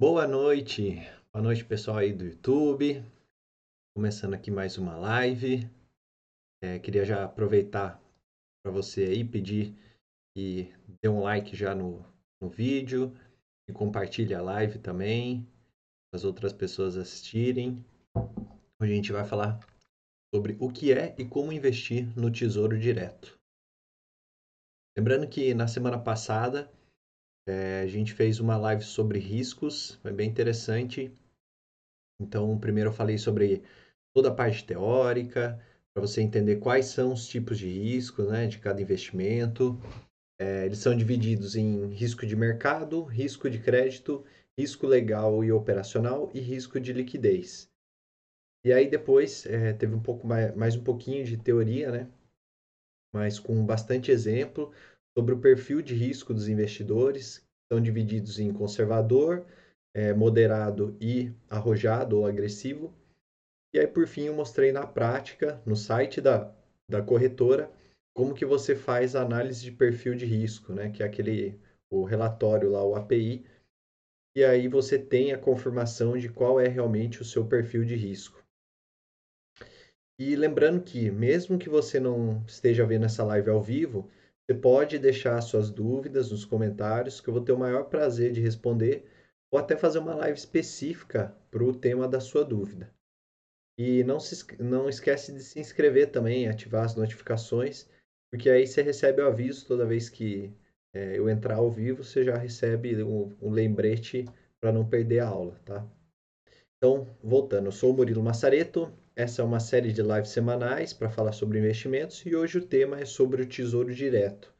Boa noite, boa noite pessoal aí do YouTube. Começando aqui mais uma live. É, queria já aproveitar para você aí pedir que dê um like já no, no vídeo e compartilhe a live também para as outras pessoas assistirem. Hoje a gente vai falar sobre o que é e como investir no Tesouro Direto. Lembrando que na semana passada é, a gente fez uma live sobre riscos, foi bem interessante. Então, primeiro eu falei sobre toda a parte teórica, para você entender quais são os tipos de risco né, de cada investimento. É, eles são divididos em risco de mercado, risco de crédito, risco legal e operacional e risco de liquidez. E aí depois é, teve um pouco mais, mais um pouquinho de teoria, né? Mas com bastante exemplo sobre o perfil de risco dos investidores, são divididos em conservador, é, moderado e arrojado ou agressivo. E aí, por fim, eu mostrei na prática, no site da, da corretora, como que você faz a análise de perfil de risco, né? que é aquele o relatório lá, o API, e aí você tem a confirmação de qual é realmente o seu perfil de risco. E lembrando que, mesmo que você não esteja vendo essa live ao vivo, você pode deixar suas dúvidas nos comentários, que eu vou ter o maior prazer de responder, ou até fazer uma live específica para o tema da sua dúvida. E não, se, não esquece de se inscrever também, ativar as notificações, porque aí você recebe o aviso toda vez que é, eu entrar ao vivo, você já recebe um, um lembrete para não perder a aula, tá? Então, voltando, eu sou o Murilo Massareto, essa é uma série de lives semanais para falar sobre investimentos e hoje o tema é sobre o Tesouro Direto.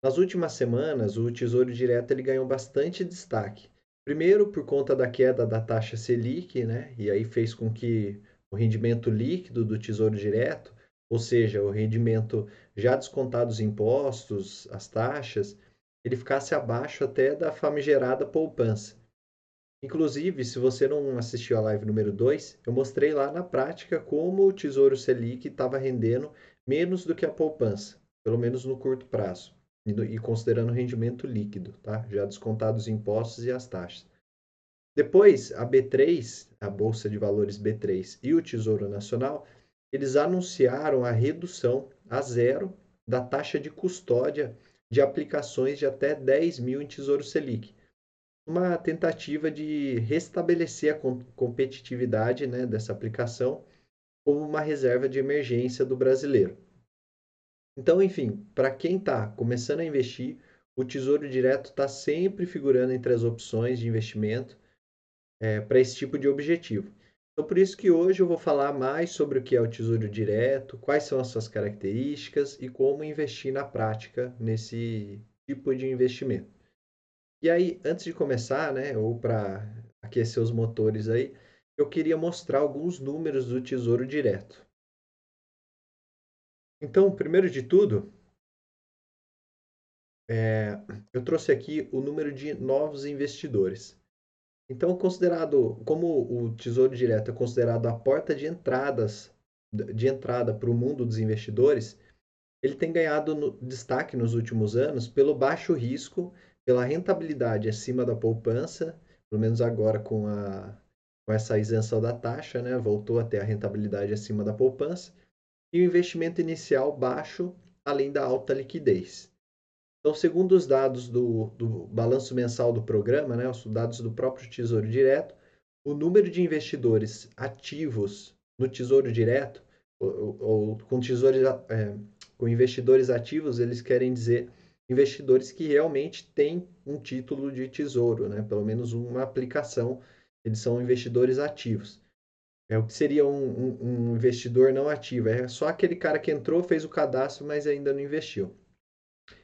Nas últimas semanas, o Tesouro Direto ele ganhou bastante destaque. Primeiro, por conta da queda da taxa Selic, né? e aí fez com que o rendimento líquido do Tesouro Direto, ou seja, o rendimento já descontado os impostos, as taxas, ele ficasse abaixo até da famigerada poupança. Inclusive, se você não assistiu a live número 2, eu mostrei lá na prática como o Tesouro Selic estava rendendo menos do que a poupança, pelo menos no curto prazo, e considerando o rendimento líquido, tá? já descontados os impostos e as taxas. Depois, a B3, a Bolsa de Valores B3 e o Tesouro Nacional, eles anunciaram a redução a zero da taxa de custódia de aplicações de até 10 mil em Tesouro Selic uma tentativa de restabelecer a competitividade né, dessa aplicação como uma reserva de emergência do brasileiro. Então, enfim, para quem está começando a investir, o Tesouro Direto está sempre figurando entre as opções de investimento é, para esse tipo de objetivo. Então, por isso que hoje eu vou falar mais sobre o que é o Tesouro Direto, quais são as suas características e como investir na prática nesse tipo de investimento. E aí, antes de começar, né, ou para aquecer os motores aí, eu queria mostrar alguns números do Tesouro Direto. Então, primeiro de tudo, é, eu trouxe aqui o número de novos investidores. Então, considerado como o Tesouro Direto é considerado a porta de entradas de entrada para o mundo dos investidores, ele tem ganhado no, destaque nos últimos anos pelo baixo risco pela rentabilidade acima da poupança, pelo menos agora com, a, com essa isenção da taxa, né, voltou a ter a rentabilidade acima da poupança, e o investimento inicial baixo, além da alta liquidez. Então, segundo os dados do, do balanço mensal do programa, né, os dados do próprio Tesouro Direto, o número de investidores ativos no Tesouro Direto, ou, ou com, tesouros, é, com investidores ativos, eles querem dizer investidores que realmente têm um título de tesouro, né? pelo menos uma aplicação, eles são investidores ativos. É o que seria um, um, um, investidor não ativo, é só aquele cara que entrou, fez o cadastro, mas ainda não investiu.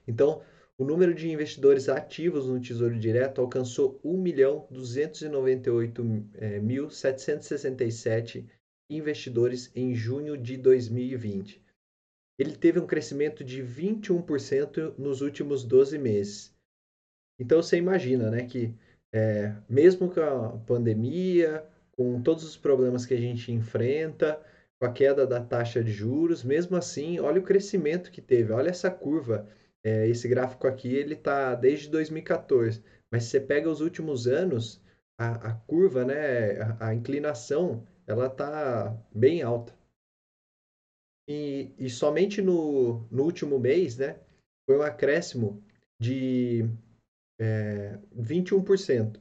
Então, o número de investidores ativos no Tesouro Direto alcançou 1.298.767 investidores em junho de 2020 ele teve um crescimento de 21% nos últimos 12 meses. Então você imagina, né, que é, mesmo com a pandemia, com todos os problemas que a gente enfrenta, com a queda da taxa de juros, mesmo assim, olha o crescimento que teve, olha essa curva. É, esse gráfico aqui, ele está desde 2014, mas se você pega os últimos anos, a, a curva, né, a, a inclinação, ela está bem alta. E, e somente no, no último mês, né, foi um acréscimo de é, 21%.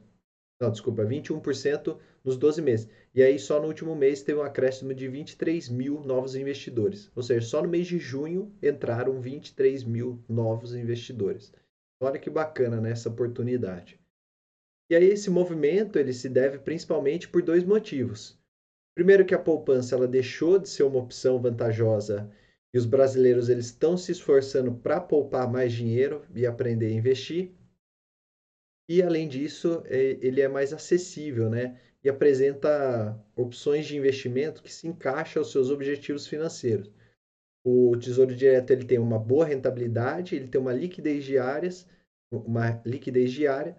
Não, desculpa, 21% nos 12 meses. E aí, só no último mês, teve um acréscimo de 23 mil novos investidores. Ou seja, só no mês de junho entraram 23 mil novos investidores. Olha que bacana né, essa oportunidade. E aí, esse movimento ele se deve principalmente por dois motivos. Primeiro que a poupança ela deixou de ser uma opção vantajosa e os brasileiros eles estão se esforçando para poupar mais dinheiro e aprender a investir. E além disso, é, ele é mais acessível, né? E apresenta opções de investimento que se encaixam aos seus objetivos financeiros. O Tesouro Direto ele tem uma boa rentabilidade, ele tem uma liquidez diárias, uma liquidez diária,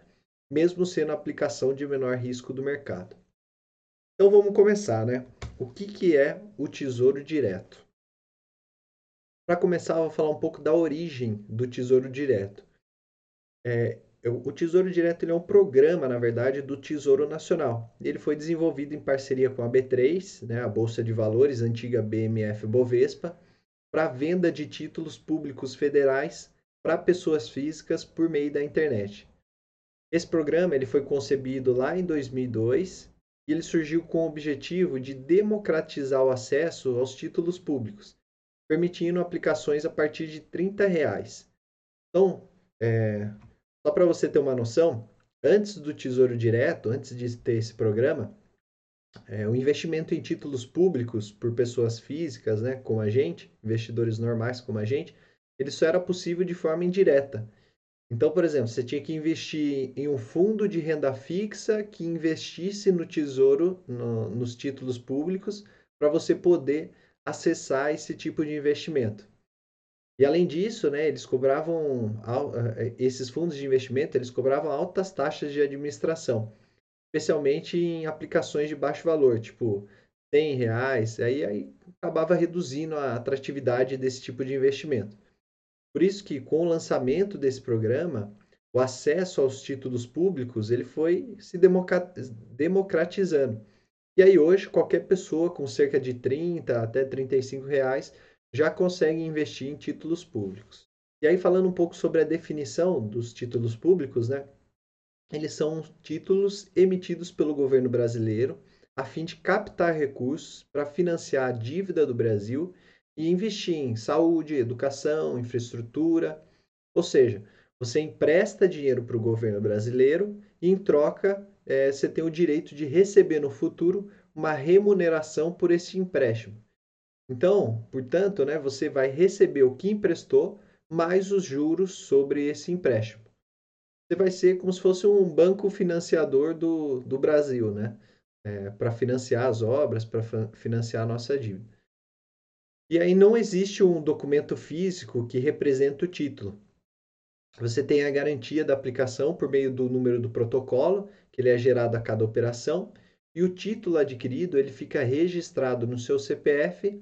mesmo sendo a aplicação de menor risco do mercado. Então vamos começar, né? O que, que é o Tesouro Direto? Para começar, eu vou falar um pouco da origem do Tesouro Direto. É, o Tesouro Direto é um programa, na verdade, do Tesouro Nacional. Ele foi desenvolvido em parceria com a B3, né, a Bolsa de Valores, antiga BMF Bovespa, para venda de títulos públicos federais para pessoas físicas por meio da internet. Esse programa ele foi concebido lá em 2002 e ele surgiu com o objetivo de democratizar o acesso aos títulos públicos, permitindo aplicações a partir de 30 reais. Então, é, só para você ter uma noção, antes do Tesouro Direto, antes de ter esse programa, é, o investimento em títulos públicos por pessoas físicas, né, como a gente, investidores normais como a gente, ele só era possível de forma indireta. Então, por exemplo, você tinha que investir em um fundo de renda fixa que investisse no tesouro, no, nos títulos públicos, para você poder acessar esse tipo de investimento. E além disso, né, eles cobravam eh, esses fundos de investimento, eles cobravam altas taxas de administração, especialmente em aplicações de baixo valor, tipo 100 reais, aí, aí acabava reduzindo a atratividade desse tipo de investimento. Por isso que com o lançamento desse programa, o acesso aos títulos públicos ele foi se democratizando. E aí hoje qualquer pessoa com cerca de 30 até 35 reais já conseguem investir em títulos públicos. E aí, falando um pouco sobre a definição dos títulos públicos, né? Eles são títulos emitidos pelo governo brasileiro a fim de captar recursos para financiar a dívida do Brasil e investir em saúde, educação, infraestrutura. Ou seja, você empresta dinheiro para o governo brasileiro e, em troca, é, você tem o direito de receber no futuro uma remuneração por esse empréstimo. Então, portanto, né, você vai receber o que emprestou mais os juros sobre esse empréstimo. Você vai ser como se fosse um banco financiador do, do Brasil, né? É, para financiar as obras, para financiar a nossa dívida. E aí não existe um documento físico que representa o título. Você tem a garantia da aplicação por meio do número do protocolo, que ele é gerado a cada operação, e o título adquirido ele fica registrado no seu CPF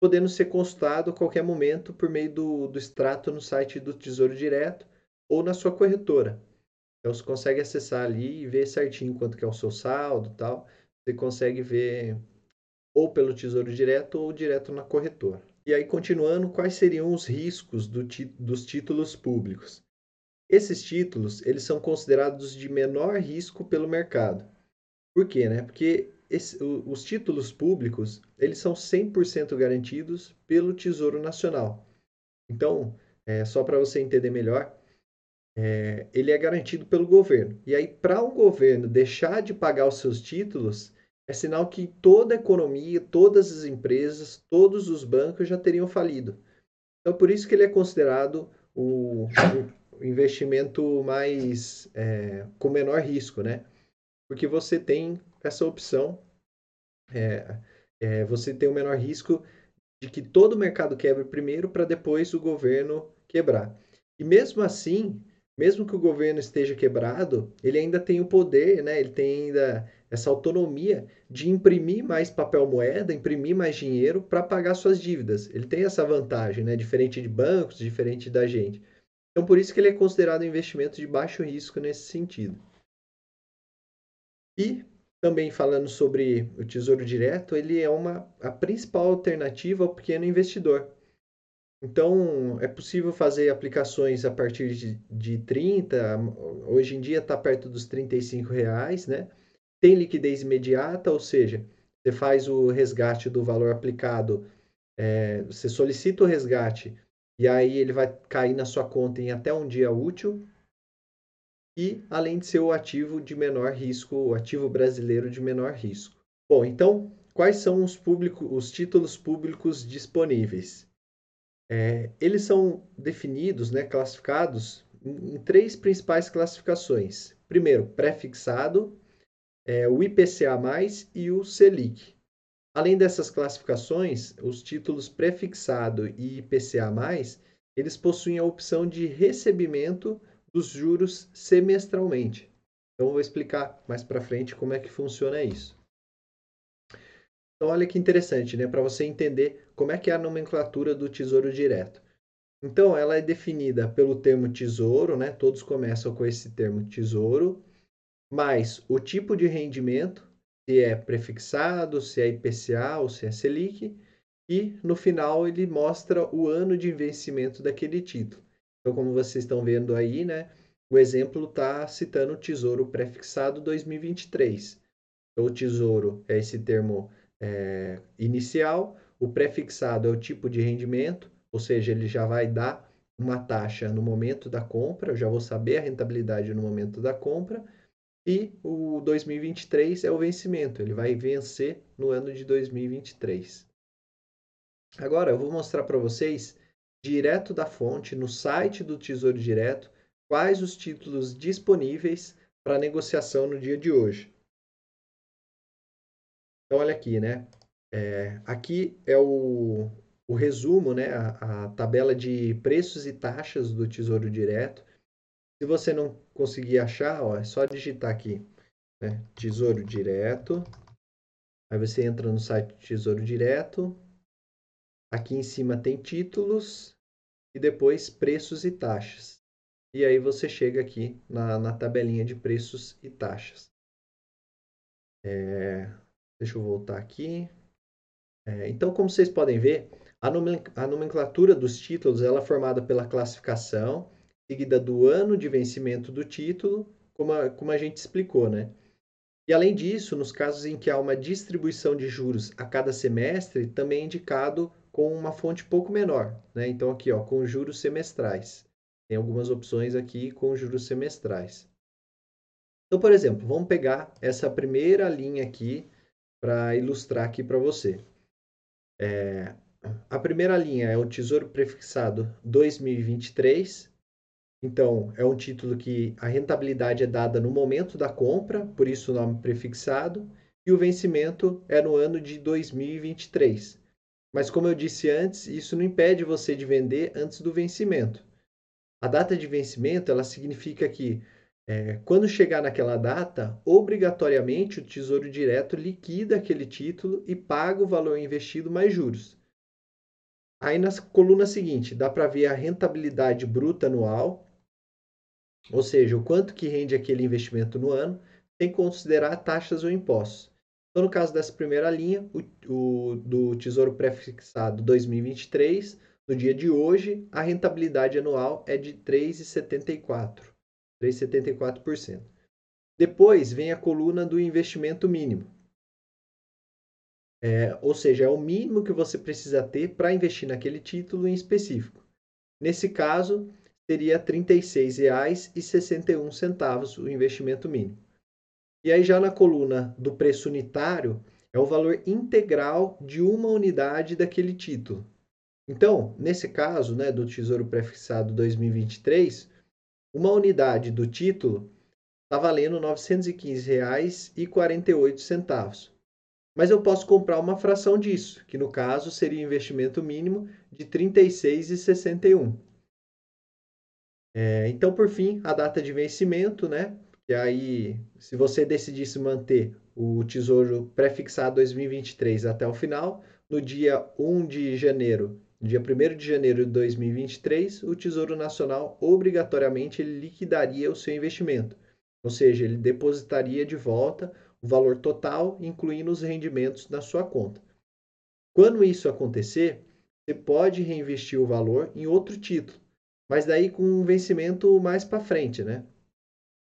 podendo ser consultado a qualquer momento por meio do, do extrato no site do Tesouro Direto ou na sua corretora. Então você consegue acessar ali e ver certinho quanto que é o seu saldo tal. Você consegue ver ou pelo Tesouro Direto ou direto na corretora. E aí, continuando, quais seriam os riscos do dos títulos públicos? Esses títulos, eles são considerados de menor risco pelo mercado. Por quê? Né? Porque esse, os títulos públicos eles são 100% garantidos pelo Tesouro Nacional. Então, é, só para você entender melhor, é, ele é garantido pelo governo. E aí, para um governo deixar de pagar os seus títulos, é sinal que toda a economia, todas as empresas, todos os bancos já teriam falido. Então, por isso que ele é considerado o, o investimento mais é, com menor risco, né? Porque você tem essa opção, é, é, você tem o menor risco de que todo o mercado quebre primeiro para depois o governo quebrar. E mesmo assim, mesmo que o governo esteja quebrado, ele ainda tem o poder, né? ele tem ainda essa autonomia de imprimir mais papel moeda, imprimir mais dinheiro para pagar suas dívidas. Ele tem essa vantagem, né? diferente de bancos, diferente da gente. Então, por isso que ele é considerado um investimento de baixo risco nesse sentido. E também falando sobre o Tesouro Direto, ele é uma, a principal alternativa ao pequeno investidor. Então, é possível fazer aplicações a partir de, de 30, hoje em dia está perto dos 35 reais, né? Tem liquidez imediata, ou seja, você faz o resgate do valor aplicado, é, você solicita o resgate e aí ele vai cair na sua conta em até um dia útil. E além de ser o ativo de menor risco, o ativo brasileiro de menor risco. Bom, então, quais são os, público, os títulos públicos disponíveis? É, eles são definidos, né, classificados em, em três principais classificações. Primeiro, pré-fixado, é, o IPCA+, e o Selic. Além dessas classificações, os títulos prefixado e IPCA+, eles possuem a opção de recebimento dos juros semestralmente. Então, vou explicar mais para frente como é que funciona isso. Então, olha que interessante, né? Para você entender como é que é a nomenclatura do Tesouro Direto. Então, ela é definida pelo termo tesouro, né? Todos começam com esse termo tesouro mais o tipo de rendimento, se é prefixado, se é IPCA ou se é Selic, e no final ele mostra o ano de vencimento daquele título. Então, como vocês estão vendo aí, né, o exemplo está citando o Tesouro Prefixado 2023. Então, o Tesouro é esse termo é, inicial, o prefixado é o tipo de rendimento, ou seja, ele já vai dar uma taxa no momento da compra, eu já vou saber a rentabilidade no momento da compra, e o 2023 é o vencimento, ele vai vencer no ano de 2023. Agora eu vou mostrar para vocês, direto da fonte, no site do Tesouro Direto, quais os títulos disponíveis para negociação no dia de hoje. Então, olha aqui, né? É, aqui é o, o resumo, né? A, a tabela de preços e taxas do Tesouro Direto. Se você não conseguir achar, ó, é só digitar aqui, né? Tesouro Direto. Aí você entra no site Tesouro Direto. Aqui em cima tem títulos e depois preços e taxas. E aí você chega aqui na, na tabelinha de preços e taxas. É, deixa eu voltar aqui. É, então, como vocês podem ver, a nomenclatura dos títulos ela é formada pela classificação, seguida do ano de vencimento do título, como a, como a gente explicou, né? E além disso, nos casos em que há uma distribuição de juros a cada semestre, também é indicado com uma fonte pouco menor, né? Então aqui, ó, com juros semestrais. Tem algumas opções aqui com juros semestrais. Então, por exemplo, vamos pegar essa primeira linha aqui para ilustrar aqui para você. É, a primeira linha é o Tesouro Prefixado 2023, então, é um título que a rentabilidade é dada no momento da compra, por isso o nome prefixado, e o vencimento é no ano de 2023. Mas como eu disse antes, isso não impede você de vender antes do vencimento. A data de vencimento, ela significa que é, quando chegar naquela data, obrigatoriamente o Tesouro Direto liquida aquele título e paga o valor investido mais juros. Aí na coluna seguinte, dá para ver a rentabilidade bruta anual, ou seja, o quanto que rende aquele investimento no ano, sem considerar taxas ou impostos. Então, no caso dessa primeira linha, o, o do Tesouro Prefixado 2023, no dia de hoje, a rentabilidade anual é de 3,74%. 3,74%. Depois vem a coluna do investimento mínimo. É, ou seja, é o mínimo que você precisa ter para investir naquele título em específico. Nesse caso, seria R$ 36,61 o investimento mínimo. E aí já na coluna do preço unitário é o valor integral de uma unidade daquele título. Então, nesse caso, né, do Tesouro Prefixado 2023, uma unidade do título está valendo R$ 915,48. Mas eu posso comprar uma fração disso, que no caso seria o investimento mínimo de R$ 36,61. É, então, por fim, a data de vencimento, né? E aí, se você decidisse manter o Tesouro prefixado 2023 até o final, no dia 1 de janeiro, dia 1 de janeiro de 2023, o Tesouro Nacional obrigatoriamente liquidaria o seu investimento. Ou seja, ele depositaria de volta o valor total, incluindo os rendimentos na sua conta. Quando isso acontecer, você pode reinvestir o valor em outro título, mas daí com um vencimento mais para frente, né?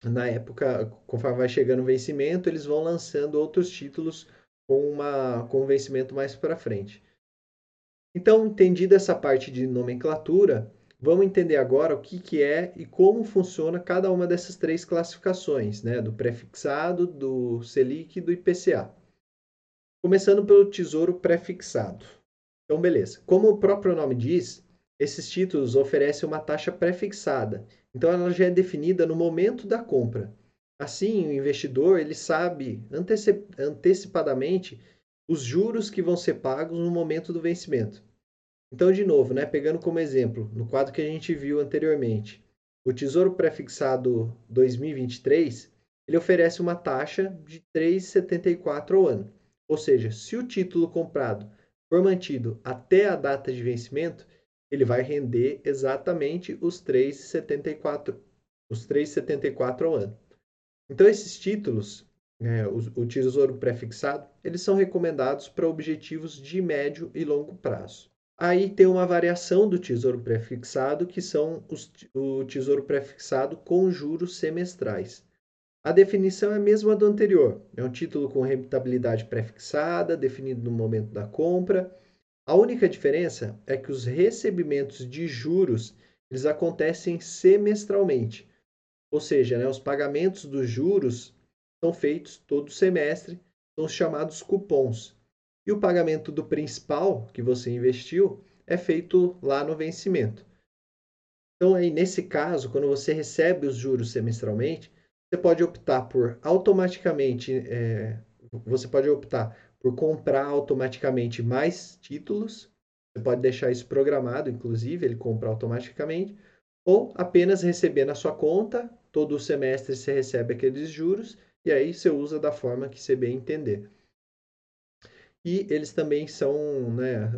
Na época, conforme vai chegando o vencimento, eles vão lançando outros títulos com, uma, com um vencimento mais para frente. Então, entendida essa parte de nomenclatura, vamos entender agora o que, que é e como funciona cada uma dessas três classificações, né? do prefixado, do Selic e do IPCA. Começando pelo tesouro prefixado. Então, beleza. Como o próprio nome diz, esses títulos oferecem uma taxa prefixada, então ela já é definida no momento da compra. Assim, o investidor ele sabe antecipadamente os juros que vão ser pagos no momento do vencimento. Então, de novo, né, pegando como exemplo, no quadro que a gente viu anteriormente, o Tesouro Prefixado 2023, ele oferece uma taxa de 3,74 ao ano. Ou seja, se o título comprado for mantido até a data de vencimento, ele vai render exatamente os 3,74 os 3,74 ao ano. Então esses títulos, é, o, o tesouro prefixado, eles são recomendados para objetivos de médio e longo prazo. Aí tem uma variação do tesouro prefixado, que são os, o tesouro prefixado com juros semestrais. A definição é a mesma do anterior. É um título com rentabilidade prefixada, definido no momento da compra. A única diferença é que os recebimentos de juros eles acontecem semestralmente. Ou seja, né, os pagamentos dos juros são feitos todo semestre, são os chamados cupons. E o pagamento do principal que você investiu é feito lá no vencimento. Então, aí, nesse caso, quando você recebe os juros semestralmente, você pode optar por automaticamente, é, você pode optar por comprar automaticamente mais títulos. Você pode deixar isso programado, inclusive, ele compra automaticamente, ou apenas receber na sua conta, todo semestre você recebe aqueles juros, e aí você usa da forma que você bem entender. E eles também são, né,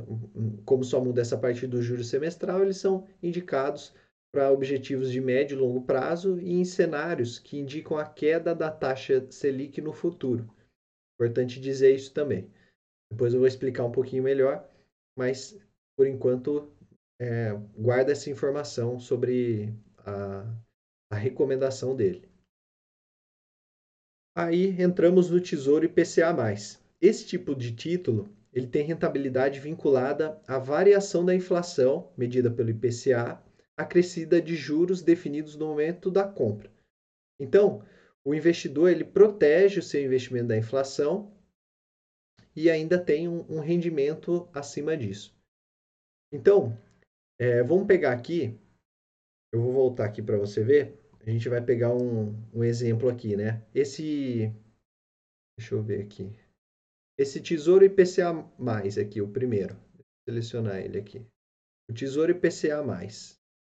como só muda essa parte do juro semestral, eles são indicados para objetivos de médio e longo prazo e em cenários que indicam a queda da taxa Selic no futuro. Importante dizer isso também. Depois eu vou explicar um pouquinho melhor, mas por enquanto é, guarda essa informação sobre a, a recomendação dele. Aí entramos no Tesouro IPCA+. Esse tipo de título ele tem rentabilidade vinculada à variação da inflação, medida pelo IPCA, acrescida de juros definidos no momento da compra. Então, o investidor ele protege o seu investimento da inflação e ainda tem um, um rendimento acima disso. Então, é, vamos pegar aqui, eu vou voltar aqui para você ver, a gente vai pegar um, um exemplo aqui, né? Esse, deixa eu ver aqui. Esse Tesouro IPCA+, aqui, o primeiro. Vou selecionar ele aqui. O Tesouro IPCA+,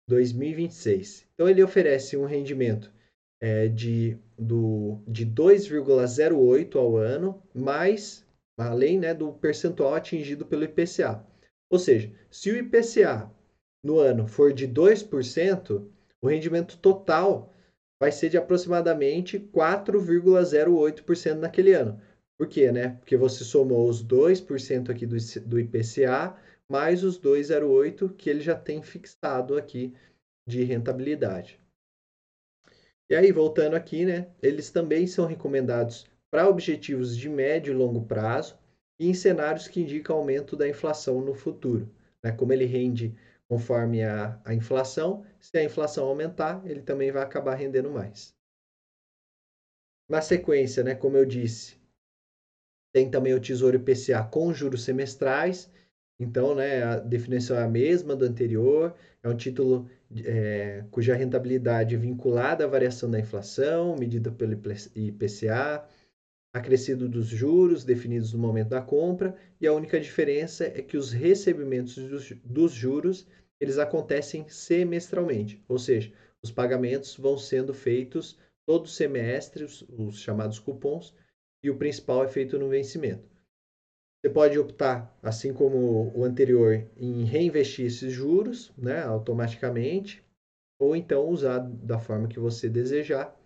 2026. Então, ele oferece um rendimento é, de, do, de 2,08 ao ano, mais, além né, do percentual atingido pelo IPCA. Ou seja, se o IPCA no ano for de 2%, o rendimento total vai ser de aproximadamente 4,08% naquele ano. Por quê, né? Porque você somou os 2% aqui do, do IPCA mais os 2,08 que ele já tem fixado aqui de rentabilidade. E aí, voltando aqui, né? Eles também são recomendados para objetivos de médio e longo prazo e em cenários que indicam aumento da inflação no futuro. Né? Como ele rende conforme a, a inflação, se a inflação aumentar, ele também vai acabar rendendo mais. Na sequência, né, como eu disse, tem também o Tesouro IPCA com juros semestrais. Então, né, a definição é a mesma do anterior. É um título é, cuja rentabilidade é vinculada à variação da inflação, medida pelo IPCA, acrescido dos juros definidos no momento da compra, e a única diferença é que os recebimentos dos, dos juros eles acontecem semestralmente, ou seja, os pagamentos vão sendo feitos todo semestre, os, os chamados cupons, e o principal é feito no vencimento. Você pode optar, assim como o anterior, em reinvestir esses juros né, automaticamente, ou então usar da forma que você desejar.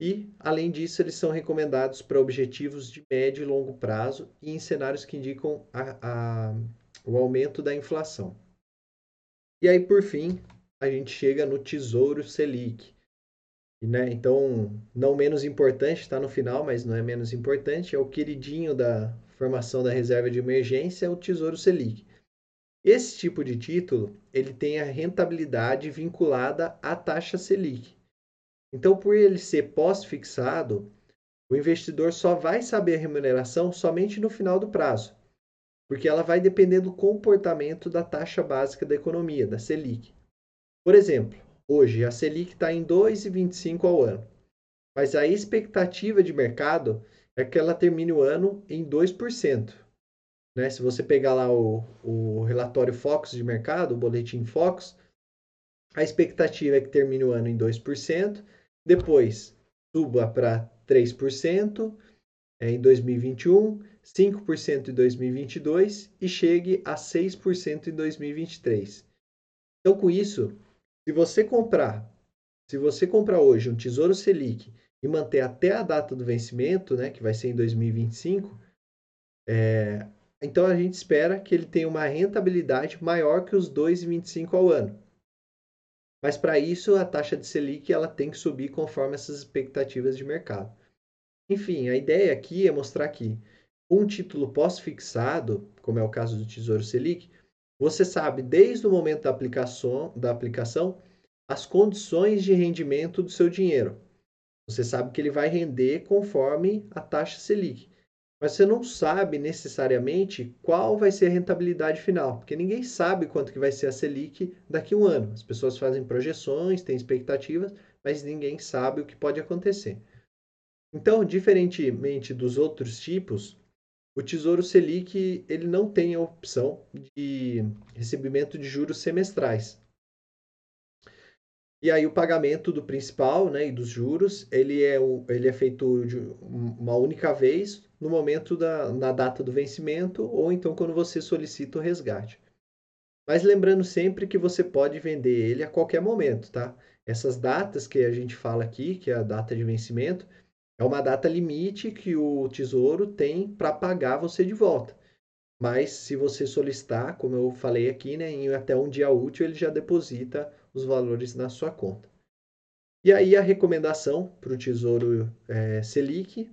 E, além disso, eles são recomendados para objetivos de médio e longo prazo e em cenários que indicam a, a, o aumento da inflação. E aí, por fim, a gente chega no Tesouro Selic. Né? Então, não menos importante, está no final, mas não é menos importante, é o queridinho da formação da reserva de emergência, é o Tesouro Selic. Esse tipo de título, ele tem a rentabilidade vinculada à taxa Selic. Então, por ele ser pós-fixado, o investidor só vai saber a remuneração somente no final do prazo, porque ela vai depender do comportamento da taxa básica da economia, da Selic. Por exemplo, hoje a Selic está em 2,25 ao ano, mas a expectativa de mercado é que ela termine o ano em 2%. Né? Se você pegar lá o, o relatório Focus de mercado, o boletim Focus, a expectativa é que termine o ano em 2%, depois suba para 3% é, em 2021, 5% em 2022 e chegue a 6% em 2023. Então, com isso, se você comprar, se você comprar hoje um Tesouro Selic e manter até a data do vencimento, né, que vai ser em 2025, é, então a gente espera que ele tenha uma rentabilidade maior que os 2,25 ao ano. Mas para isso a taxa de Selic ela tem que subir conforme essas expectativas de mercado. Enfim, a ideia aqui é mostrar que um título pós-fixado, como é o caso do Tesouro Selic, você sabe desde o momento da aplicação, da aplicação as condições de rendimento do seu dinheiro. Você sabe que ele vai render conforme a taxa Selic mas você não sabe necessariamente qual vai ser a rentabilidade final, porque ninguém sabe quanto que vai ser a Selic daqui a um ano. As pessoas fazem projeções, têm expectativas, mas ninguém sabe o que pode acontecer. Então, diferentemente dos outros tipos, o Tesouro Selic ele não tem a opção de recebimento de juros semestrais. E aí o pagamento do principal né, e dos juros, ele é, ele é feito de uma única vez no momento da na data do vencimento ou então quando você solicita o resgate. Mas lembrando sempre que você pode vender ele a qualquer momento, tá? Essas datas que a gente fala aqui, que é a data de vencimento, é uma data limite que o Tesouro tem para pagar você de volta. Mas se você solicitar, como eu falei aqui, né, em até um dia útil, ele já deposita os valores na sua conta. E aí a recomendação para o Tesouro é, Selic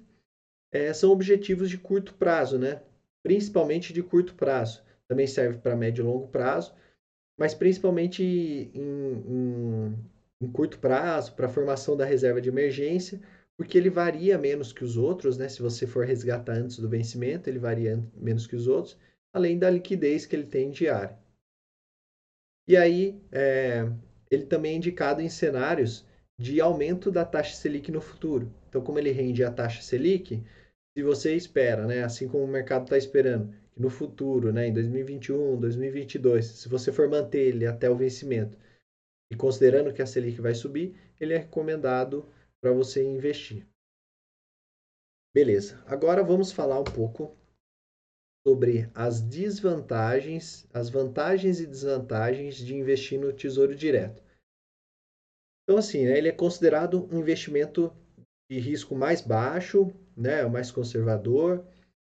é, são objetivos de curto prazo, né? principalmente de curto prazo. Também serve para médio e longo prazo, mas principalmente em, em, em curto prazo, para a formação da reserva de emergência, porque ele varia menos que os outros, né? Se você for resgatar antes do vencimento, ele varia menos que os outros, além da liquidez que ele tem diária. E aí, é, ele também é indicado em cenários de aumento da taxa Selic no futuro. Então, como ele rende a taxa Selic, se você espera, né, assim como o mercado está esperando, que no futuro, né, em 2021, 2022, se você for manter ele até o vencimento e considerando que a Selic vai subir, ele é recomendado para você investir. Beleza, agora vamos falar um pouco sobre as desvantagens, as vantagens e desvantagens de investir no Tesouro Direto. Então, assim, né, ele é considerado um investimento de risco mais baixo, né, mais conservador.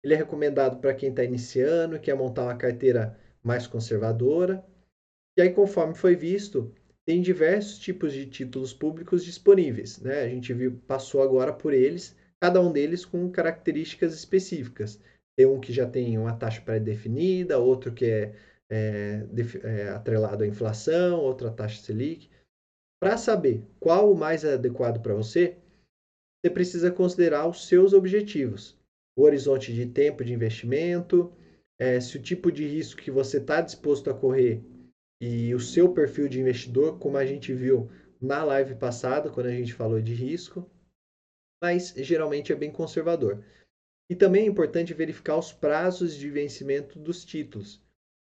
Ele é recomendado para quem está iniciando, quer montar uma carteira mais conservadora. E aí, conforme foi visto, tem diversos tipos de títulos públicos disponíveis. Né? A gente viu, passou agora por eles, cada um deles com características específicas. Tem um que já tem uma taxa pré-definida, outro que é, é, é atrelado à inflação, outra taxa Selic. Para saber qual o mais adequado para você, você precisa considerar os seus objetivos, o horizonte de tempo de investimento, é, se o tipo de risco que você está disposto a correr e o seu perfil de investidor, como a gente viu na live passada, quando a gente falou de risco, mas geralmente é bem conservador. E também é importante verificar os prazos de vencimento dos títulos.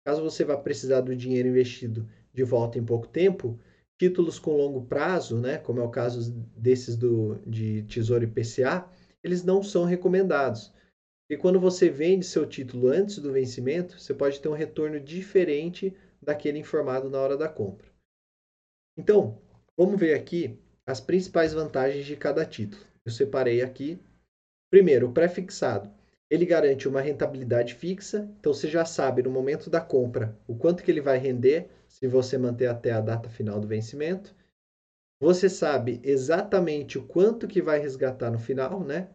Caso você vá precisar do dinheiro investido de volta em pouco tempo, títulos com longo prazo, né, como é o caso desses do, de Tesouro IPCA, eles não são recomendados. E quando você vende seu título antes do vencimento, você pode ter um retorno diferente daquele informado na hora da compra. Então, vamos ver aqui as principais vantagens de cada título. eu separei aqui. Primeiro, o pré-fixado. Ele garante uma rentabilidade fixa, então você já sabe no momento da compra o quanto que ele vai render se você manter até a data final do vencimento. Você sabe exatamente o quanto que vai resgatar no final, né?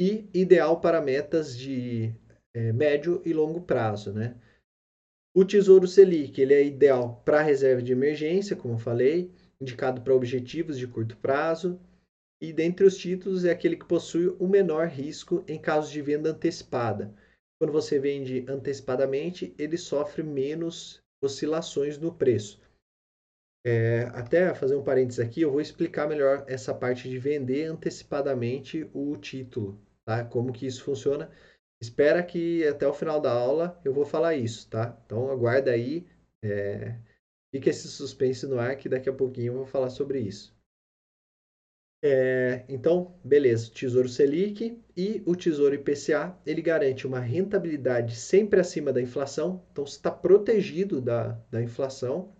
E ideal para metas de é, médio e longo prazo, né? O Tesouro Selic, ele é ideal para reserva de emergência, como eu falei, indicado para objetivos de curto prazo, e dentre os títulos é aquele que possui o menor risco em caso de venda antecipada. Quando você vende antecipadamente, ele sofre menos oscilações no preço. É, até fazer um parênteses aqui, eu vou explicar melhor essa parte de vender antecipadamente o título, tá? Como que isso funciona. Espera que até o final da aula eu vou falar isso, tá? Então aguarda aí, é, fica esse suspense no ar que daqui a pouquinho eu vou falar sobre isso. É, então, beleza, Tesouro Selic e o Tesouro IPCA, ele garante uma rentabilidade sempre acima da inflação, então está protegido da, da inflação.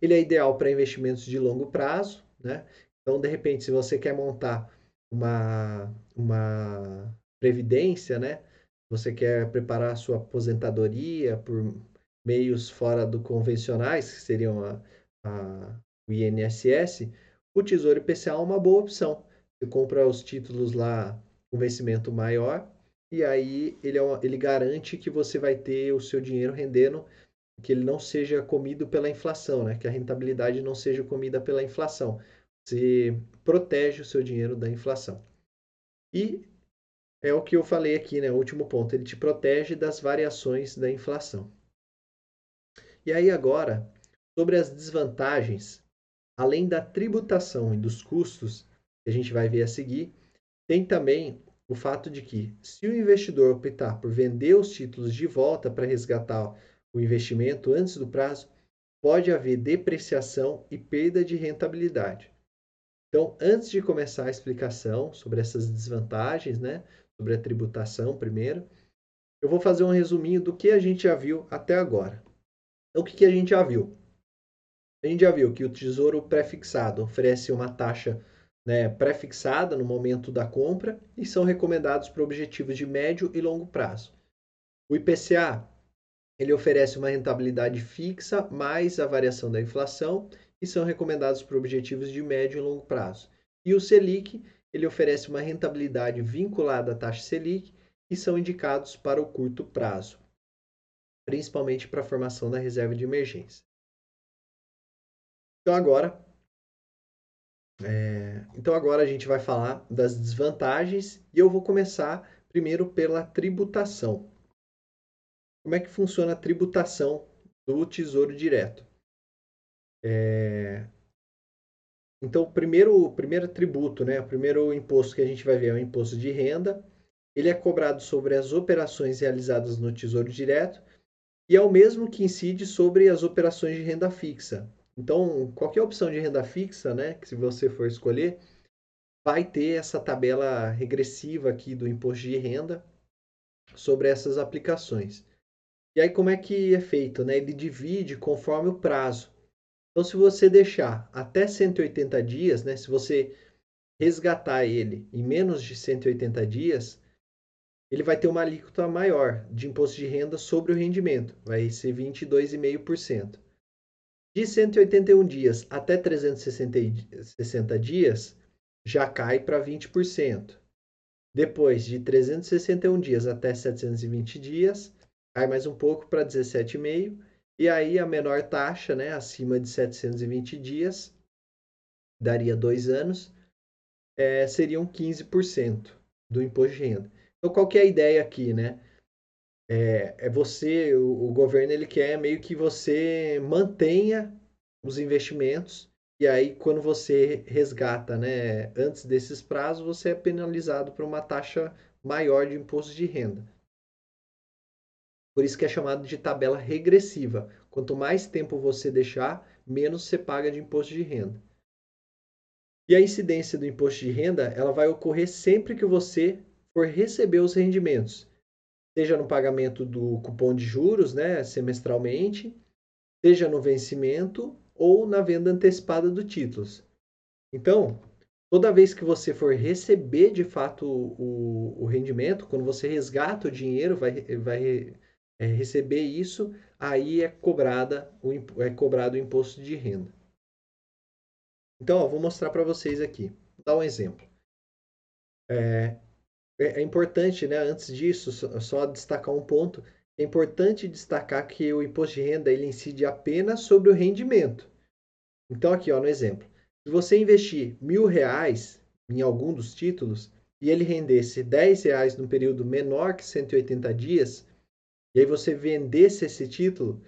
Ele é ideal para investimentos de longo prazo, né? Então, de repente, se você quer montar uma, uma previdência, né? Você quer preparar a sua aposentadoria por meios fora do convencionais, que seriam a, a, o INSS, o Tesouro IPCA é uma boa opção. Você compra os títulos lá com vencimento maior e aí ele, é uma, ele garante que você vai ter o seu dinheiro rendendo, que ele não seja comido pela inflação, né? que a rentabilidade não seja comida pela inflação. Você protege o seu dinheiro da inflação. E é o que eu falei aqui, né? O último ponto, ele te protege das variações da inflação. E aí agora, sobre as desvantagens além da tributação e dos custos, que a gente vai ver a seguir, tem também o fato de que, se o investidor optar por vender os títulos de volta para resgatar o investimento antes do prazo, pode haver depreciação e perda de rentabilidade. Então, antes de começar a explicação sobre essas desvantagens, né, sobre a tributação primeiro, eu vou fazer um resuminho do que a gente já viu até agora. Então, o que, que a gente já viu? A gente já viu que o tesouro pré-fixado oferece uma taxa né, pré-fixada no momento da compra e são recomendados para objetivos de médio e longo prazo. O IPCA ele oferece uma rentabilidade fixa mais a variação da inflação e são recomendados para objetivos de médio e longo prazo. E o Selic ele oferece uma rentabilidade vinculada à taxa Selic e são indicados para o curto prazo, principalmente para a formação da reserva de emergência. Então agora, é, então agora a gente vai falar das desvantagens e eu vou começar primeiro pela tributação. Como é que funciona a tributação do Tesouro Direto? É, então, o primeiro, primeiro tributo, né, o primeiro imposto que a gente vai ver é o imposto de renda. Ele é cobrado sobre as operações realizadas no Tesouro Direto e é o mesmo que incide sobre as operações de renda fixa, então, qualquer opção de renda fixa, né, que se você for escolher, vai ter essa tabela regressiva aqui do imposto de renda sobre essas aplicações. E aí como é que é feito, né? Ele divide conforme o prazo. Então, se você deixar até 180 dias, né, se você resgatar ele em menos de 180 dias, ele vai ter uma alíquota maior de imposto de renda sobre o rendimento, vai ser 22,5%. De 181 dias até 360 dias, já cai para 20%. Depois de 361 dias até 720 dias, cai mais um pouco para 17,5%. E aí a menor taxa, né, acima de 720 dias, daria dois anos, é, seriam 15% do imposto de renda. Então, qual que é a ideia aqui, né? É, é você, o, o, governo, ele quer meio que você mantenha os investimentos e aí quando você resgata, né, antes desses prazos, você é penalizado por uma taxa maior de imposto de renda. Por isso que é chamado de tabela regressiva. Quanto mais tempo você deixar, menos você paga de imposto de renda. E a incidência do imposto de renda, ela vai ocorrer sempre que você for receber os rendimentos seja no pagamento do cupom de juros, né, semestralmente, seja no vencimento ou na venda antecipada do títulos. Então, toda vez que você for receber de fato o, o rendimento, quando você resgata o dinheiro, vai, vai é, receber isso, aí é cobrada o, é cobrado o imposto de renda. Então, ó, vou mostrar para vocês aqui. Vou dar um exemplo. É, é, é importante, né, antes disso, só, só destacar um ponto. É importante destacar que o imposto de renda ele incide apenas sobre o rendimento. Então, aqui, ó, no exemplo. Se você investir mil reais em algum dos títulos e ele rendesse 10 reais no período menor que 180 dias, e aí você vendesse esse título,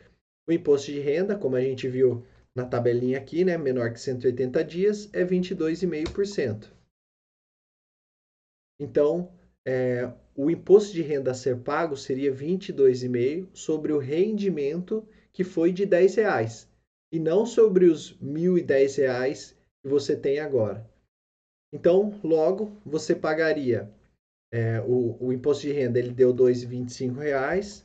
o imposto de renda, como a gente viu na tabelinha aqui, né, menor que 180 dias, é 22,5%. Então, é, o imposto de renda a ser pago seria 22,5% sobre o rendimento que foi de 10 reais, e não sobre os R$ 1.010 que você tem agora. Então, logo, você pagaria é, o, o imposto de renda, ele deu R$ 2,25.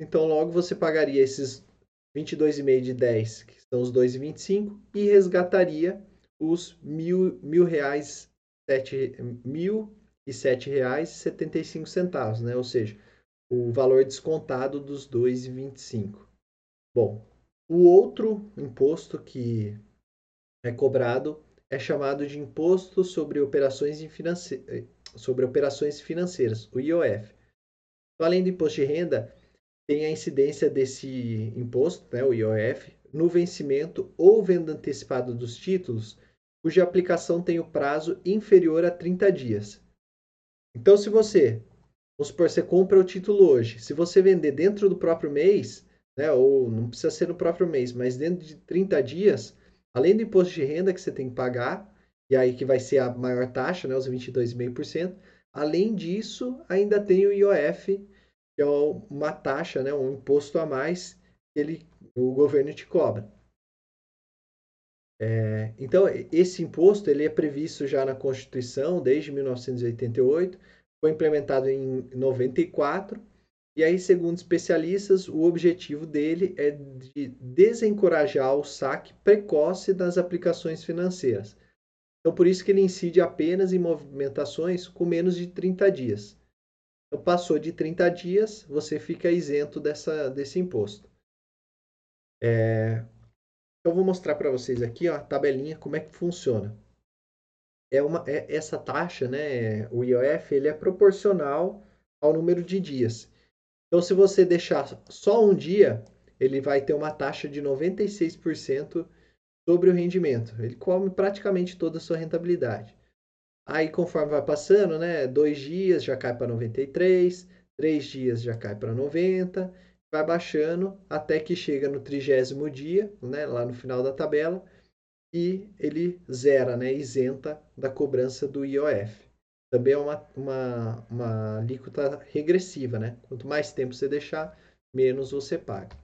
Então, logo, você pagaria esses 22,5 de 10, que são os 2,25, e resgataria os reais, sete, mil e cinco centavos, né? Ou seja, o valor descontado dos 2,25. Bom, o outro imposto que é cobrado é chamado de Imposto sobre Operações, finance... sobre Operações Financeiras, o IOF. Então, além do imposto de renda, tem a incidência desse imposto, né, o IOF, no vencimento ou venda antecipada dos títulos, cuja aplicação tem o prazo inferior a 30 dias. Então, se você, vamos supor, você compra o título hoje, se você vender dentro do próprio mês, né, ou não precisa ser no próprio mês, mas dentro de 30 dias, Além do imposto de renda que você tem que pagar, e aí que vai ser a maior taxa, né, os 22,5%, além disso, ainda tem o IOF, que é uma taxa, né, um imposto a mais que ele, o governo te cobra. É, então, esse imposto ele é previsto já na Constituição desde 1988, foi implementado em 94 e aí, segundo especialistas, o objetivo dele é de desencorajar o saque precoce das aplicações financeiras. Então, por isso que ele incide apenas em movimentações com menos de 30 dias. Então, passou de 30 dias, você fica isento dessa, desse imposto. É... Então, vou mostrar para vocês aqui ó, a tabelinha, como é que funciona. É uma, é, essa taxa, né, o IOF, ele é proporcional ao número de dias. Então, se você deixar só um dia, ele vai ter uma taxa de 96% sobre o rendimento. Ele come praticamente toda a sua rentabilidade. Aí, conforme vai passando, né, dois dias já cai para 93, três dias já cai para 90, vai baixando até que chega no trigésimo dia, né, lá no final da tabela, e ele zera, né, isenta da cobrança do IOF também é uma, uma, uma alíquota regressiva, né? Quanto mais tempo você deixar, menos você paga.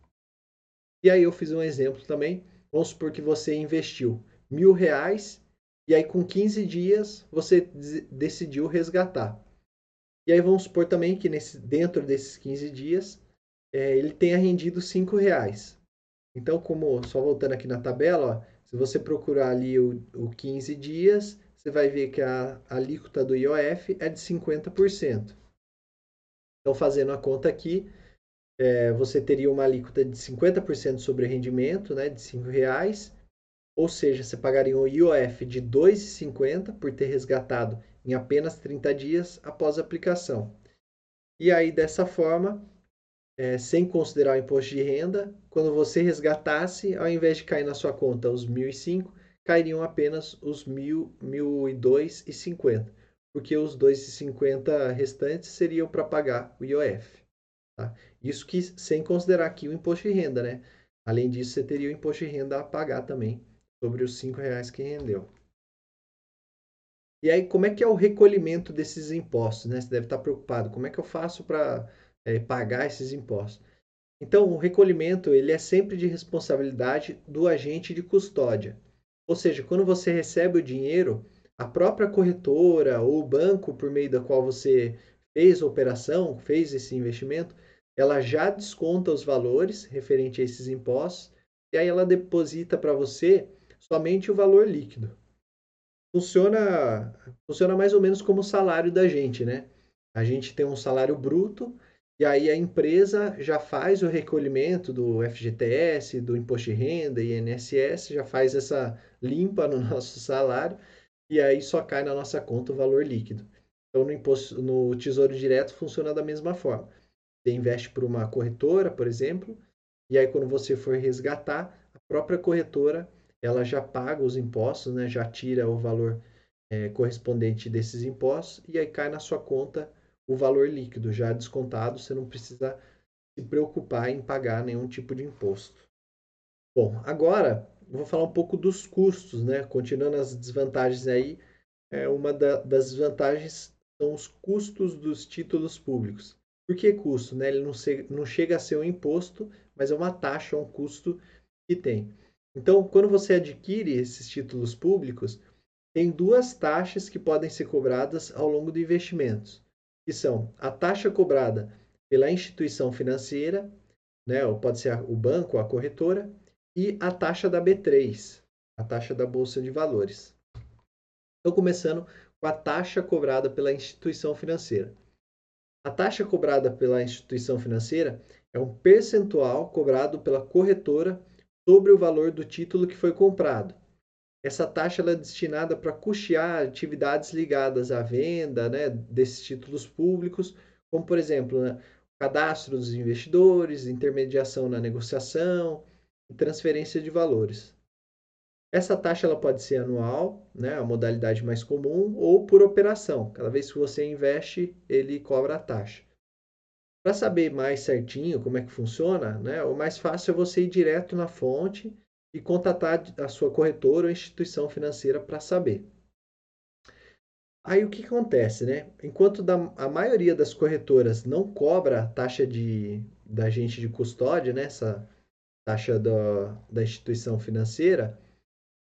E aí eu fiz um exemplo também. Vamos supor que você investiu mil reais e aí com 15 dias você decidiu resgatar. E aí vamos supor também que nesse, dentro desses 15 dias é, ele tenha rendido cinco reais. Então, como só voltando aqui na tabela, ó, se você procurar ali o, o 15 dias, você vai ver que a, alíquota do IOF é de 50%. Então, fazendo a conta aqui, é, você teria uma alíquota de 50% sobre o rendimento, né, de R$ reais, ou seja, você pagaria um IOF de R$ 2,50 por ter resgatado em apenas 30 dias após a aplicação. E aí, dessa forma, é, sem considerar o imposto de renda, quando você resgatasse, ao invés de cair na sua conta os 1.005, cairiam apenas os 1.002,50, porque os 2,50 restantes seriam para pagar o IOF. Tá? Isso que sem considerar aqui o imposto de renda, né? Além disso, você teria o imposto de renda a pagar também sobre os R$ reais que rendeu. E aí, como é que é o recolhimento desses impostos? Né? Você deve estar preocupado. Como é que eu faço para é, pagar esses impostos? Então, o recolhimento ele é sempre de responsabilidade do agente de custódia. Ou seja, quando você recebe o dinheiro, a própria corretora ou o banco por meio da qual você fez a operação, fez esse investimento, ela já desconta os valores referente a esses impostos e aí ela deposita para você somente o valor líquido. funciona, funciona mais ou menos como o salário da gente, né? A gente tem um salário bruto e aí a empresa já faz o recolhimento do FGTS, do imposto de renda, INSS, já faz essa limpa no nosso salário e aí só cai na nossa conta o valor líquido. Então no imposto, no Tesouro Direto funciona da mesma forma. Você investe por uma corretora, por exemplo, e aí quando você for resgatar, a própria corretora ela já paga os impostos, né? já tira o valor é, correspondente desses impostos e aí cai na sua conta o valor líquido já descontado, você não precisa se preocupar em pagar nenhum tipo de imposto. Bom, agora vou falar um pouco dos custos, né? Continuando as desvantagens aí, é, uma da, das desvantagens são os custos dos títulos públicos. Por que custo? Né? Ele não, se, não chega a ser um imposto, mas é uma taxa, um custo que tem. Então, quando você adquire esses títulos públicos, tem duas taxas que podem ser cobradas ao longo do investimento, que são a taxa cobrada pela instituição financeira, né, ou pode ser o banco, a corretora, e a taxa da B3, a taxa da Bolsa de Valores. Então, começando com a taxa cobrada pela instituição financeira. A taxa cobrada pela instituição financeira é um percentual cobrado pela corretora sobre o valor do título que foi comprado. Essa taxa é destinada para custear atividades ligadas à venda né, desses títulos públicos, como, por exemplo, né, cadastro dos investidores, intermediação na negociação e transferência de valores. Essa taxa ela pode ser anual, né, a modalidade mais comum, ou por operação. Cada vez que você investe, ele cobra a taxa. Para saber mais certinho como é que funciona, né, o mais fácil é você ir direto na fonte e contatar a sua corretora ou instituição financeira para saber. Aí o que acontece, né? Enquanto da, a maioria das corretoras não cobra a taxa de, da agente de custódia, né? essa taxa da, da instituição financeira,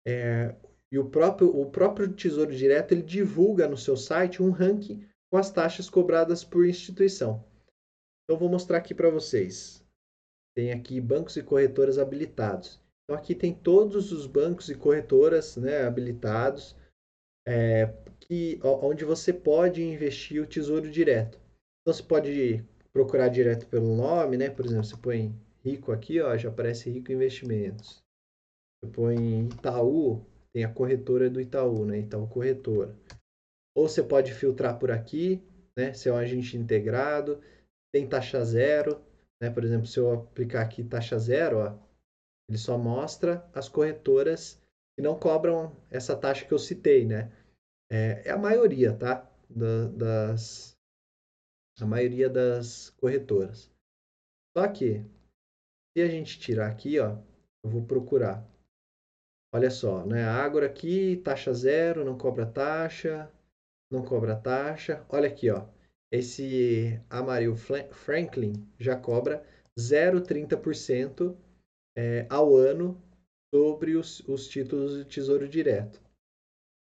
é, e o próprio, o próprio Tesouro Direto ele divulga no seu site um ranking com as taxas cobradas por instituição. Então, vou mostrar aqui para vocês. Tem aqui bancos e corretoras habilitados. Então, aqui tem todos os bancos e corretoras né, habilitados, é, que, onde você pode investir o tesouro direto. Então, você pode procurar direto pelo nome, né? Por exemplo, você põe Rico aqui, ó, já aparece Rico Investimentos. Você põe Itaú, tem a corretora do Itaú, né? Itaú Corretora. Ou você pode filtrar por aqui, né? Se é um agente integrado tem taxa zero, né? Por exemplo, se eu aplicar aqui taxa zero, ó, ele só mostra as corretoras que não cobram essa taxa que eu citei, né? É, é a maioria, tá? Da, das, a maioria das corretoras. Só que, se a gente tirar aqui, ó, eu vou procurar. Olha só, né? A Ágora aqui, taxa zero, não cobra taxa, não cobra taxa. Olha aqui, ó esse Amaril Franklin já cobra 0,30% é, ao ano sobre os, os títulos de Tesouro Direto.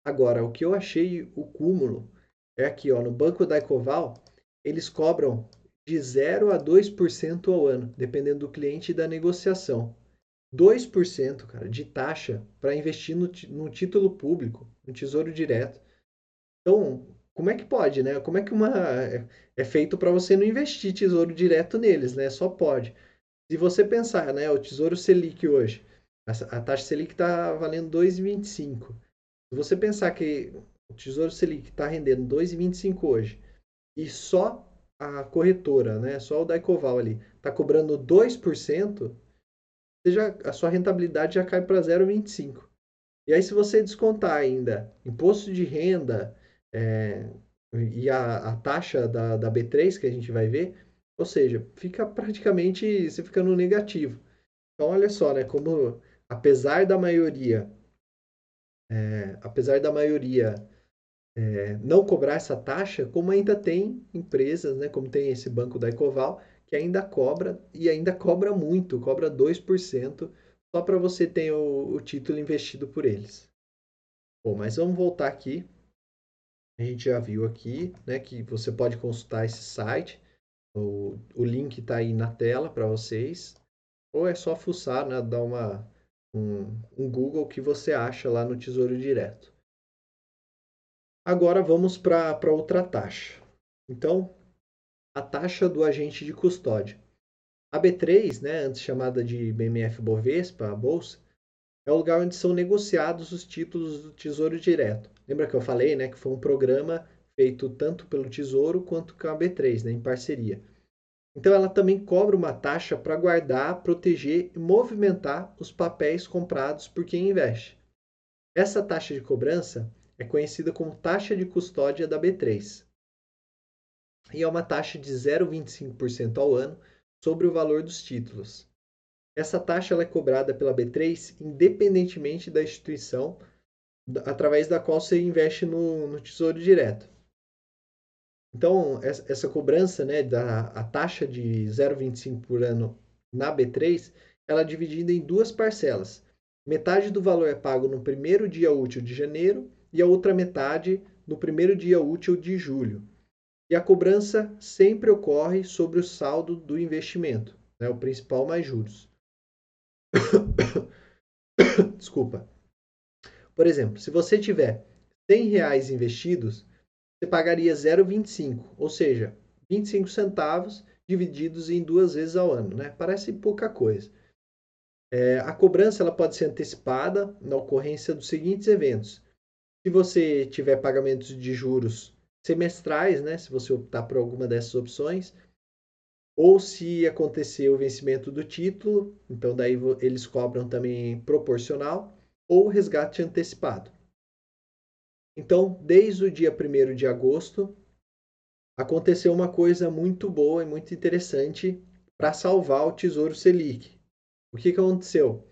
Agora, o que eu achei o cúmulo é aqui, ó, no Banco da Ecoval, eles cobram de 0 a 2% ao ano, dependendo do cliente e da negociação. 2%, cara, de taxa para investir no, no título público, no Tesouro Direto. Então, como é que pode, né? Como é que uma é, é feito para você não investir tesouro direto neles, né? Só pode. Se você pensar, né, o Tesouro Selic hoje, a, taxa Selic está valendo 2,25. Se você pensar que o Tesouro Selic está rendendo 2,25 hoje e só a corretora, né, só o Daicoval ali, está cobrando 2%, seja, a sua rentabilidade já cai para 0,25. E aí, se você descontar ainda imposto de renda, é, e a, a taxa da, da B3 que a gente vai ver, ou seja, fica praticamente, você fica no negativo. Então, olha só, né, como apesar da maioria, é, apesar da maioria é, não cobrar essa taxa, como ainda tem empresas, né, como tem esse banco da Ecoval, que ainda cobra e ainda cobra muito, cobra 2%, só para você ter o, o título investido por eles. Bom, mas vamos voltar aqui a gente já viu aqui, né, que você pode consultar esse site. O, o link está aí na tela para vocês. Ou é só fuçar, né, dar uma, um, um Google que você acha lá no Tesouro Direto. Agora vamos para outra taxa. Então, a taxa do agente de custódia. A B3, né, antes chamada de BMF Bovespa, a bolsa, é o lugar onde são negociados os títulos do Tesouro Direto. Lembra que eu falei, né, que foi um programa feito tanto pelo Tesouro quanto com a B3, né, em parceria. Então ela também cobra uma taxa para guardar, proteger e movimentar os papéis comprados por quem investe. Essa taxa de cobrança é conhecida como taxa de custódia da B3. E é uma taxa de 0,25% ao ano sobre o valor dos títulos. Essa taxa é cobrada pela B3 independentemente da instituição através da qual você investe no, no Tesouro Direto. Então, essa cobrança né, da a taxa de 0,25 por ano na B3, ela é dividida em duas parcelas. Metade do valor é pago no primeiro dia útil de janeiro e a outra metade no primeiro dia útil de julho. E a cobrança sempre ocorre sobre o saldo do investimento, né, o principal mais juros. Desculpa. Por exemplo, se você tiver 100 reais investidos, você pagaria 0,25, ou seja, 25 centavos divididos em duas vezes ao ano. Né? Parece pouca coisa. É, a cobrança ela pode ser antecipada na ocorrência dos seguintes eventos. Se você tiver pagamentos de juros semestrais, né, se você optar por alguma dessas opções, ou se acontecer o vencimento do título, então daí eles cobram também proporcional, ou resgate antecipado. Então, desde o dia 1 de agosto, aconteceu uma coisa muito boa e muito interessante para salvar o Tesouro Selic. O que, que aconteceu?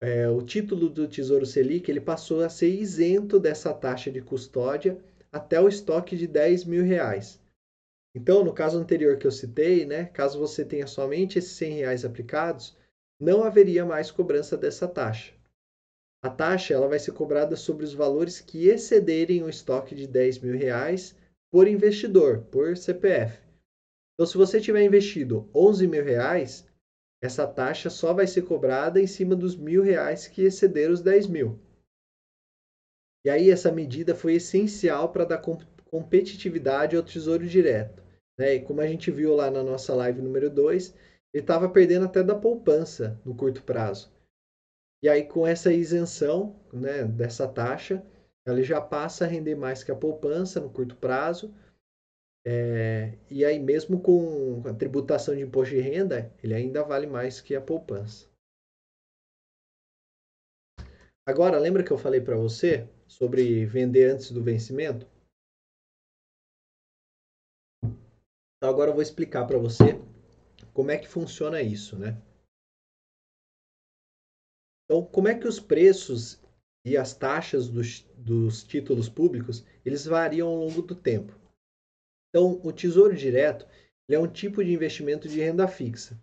é, o título do Tesouro Selic ele passou a ser isento dessa taxa de custódia até o estoque de 10 mil reais. Então, no caso anterior que eu citei, né, caso você tenha somente esses 100 reais aplicados, não haveria mais cobrança dessa taxa. A taxa ela vai ser cobrada sobre os valores que excederem o estoque de 10 mil reais por investidor, por CPF. Então, se você tiver investido 11 mil reais, essa taxa só vai ser cobrada em cima dos mil reais que exceder os 10 mil. E aí essa medida foi essencial para dar competitividade ao Tesouro Direto. Né? E como a gente viu lá na nossa live número 2, ele estava perdendo até da poupança no curto prazo. E aí com essa isenção né, dessa taxa, ele já passa a render mais que a poupança no curto prazo, é, e aí, mesmo com a tributação de imposto de renda, ele ainda vale mais que a poupança. Agora, lembra que eu falei para você sobre vender antes do vencimento? Então, agora eu vou explicar para você como é que funciona isso, né? Então, como é que os preços e as taxas dos, dos títulos públicos eles variam ao longo do tempo? Então, o Tesouro Direto é um tipo de investimento de renda fixa.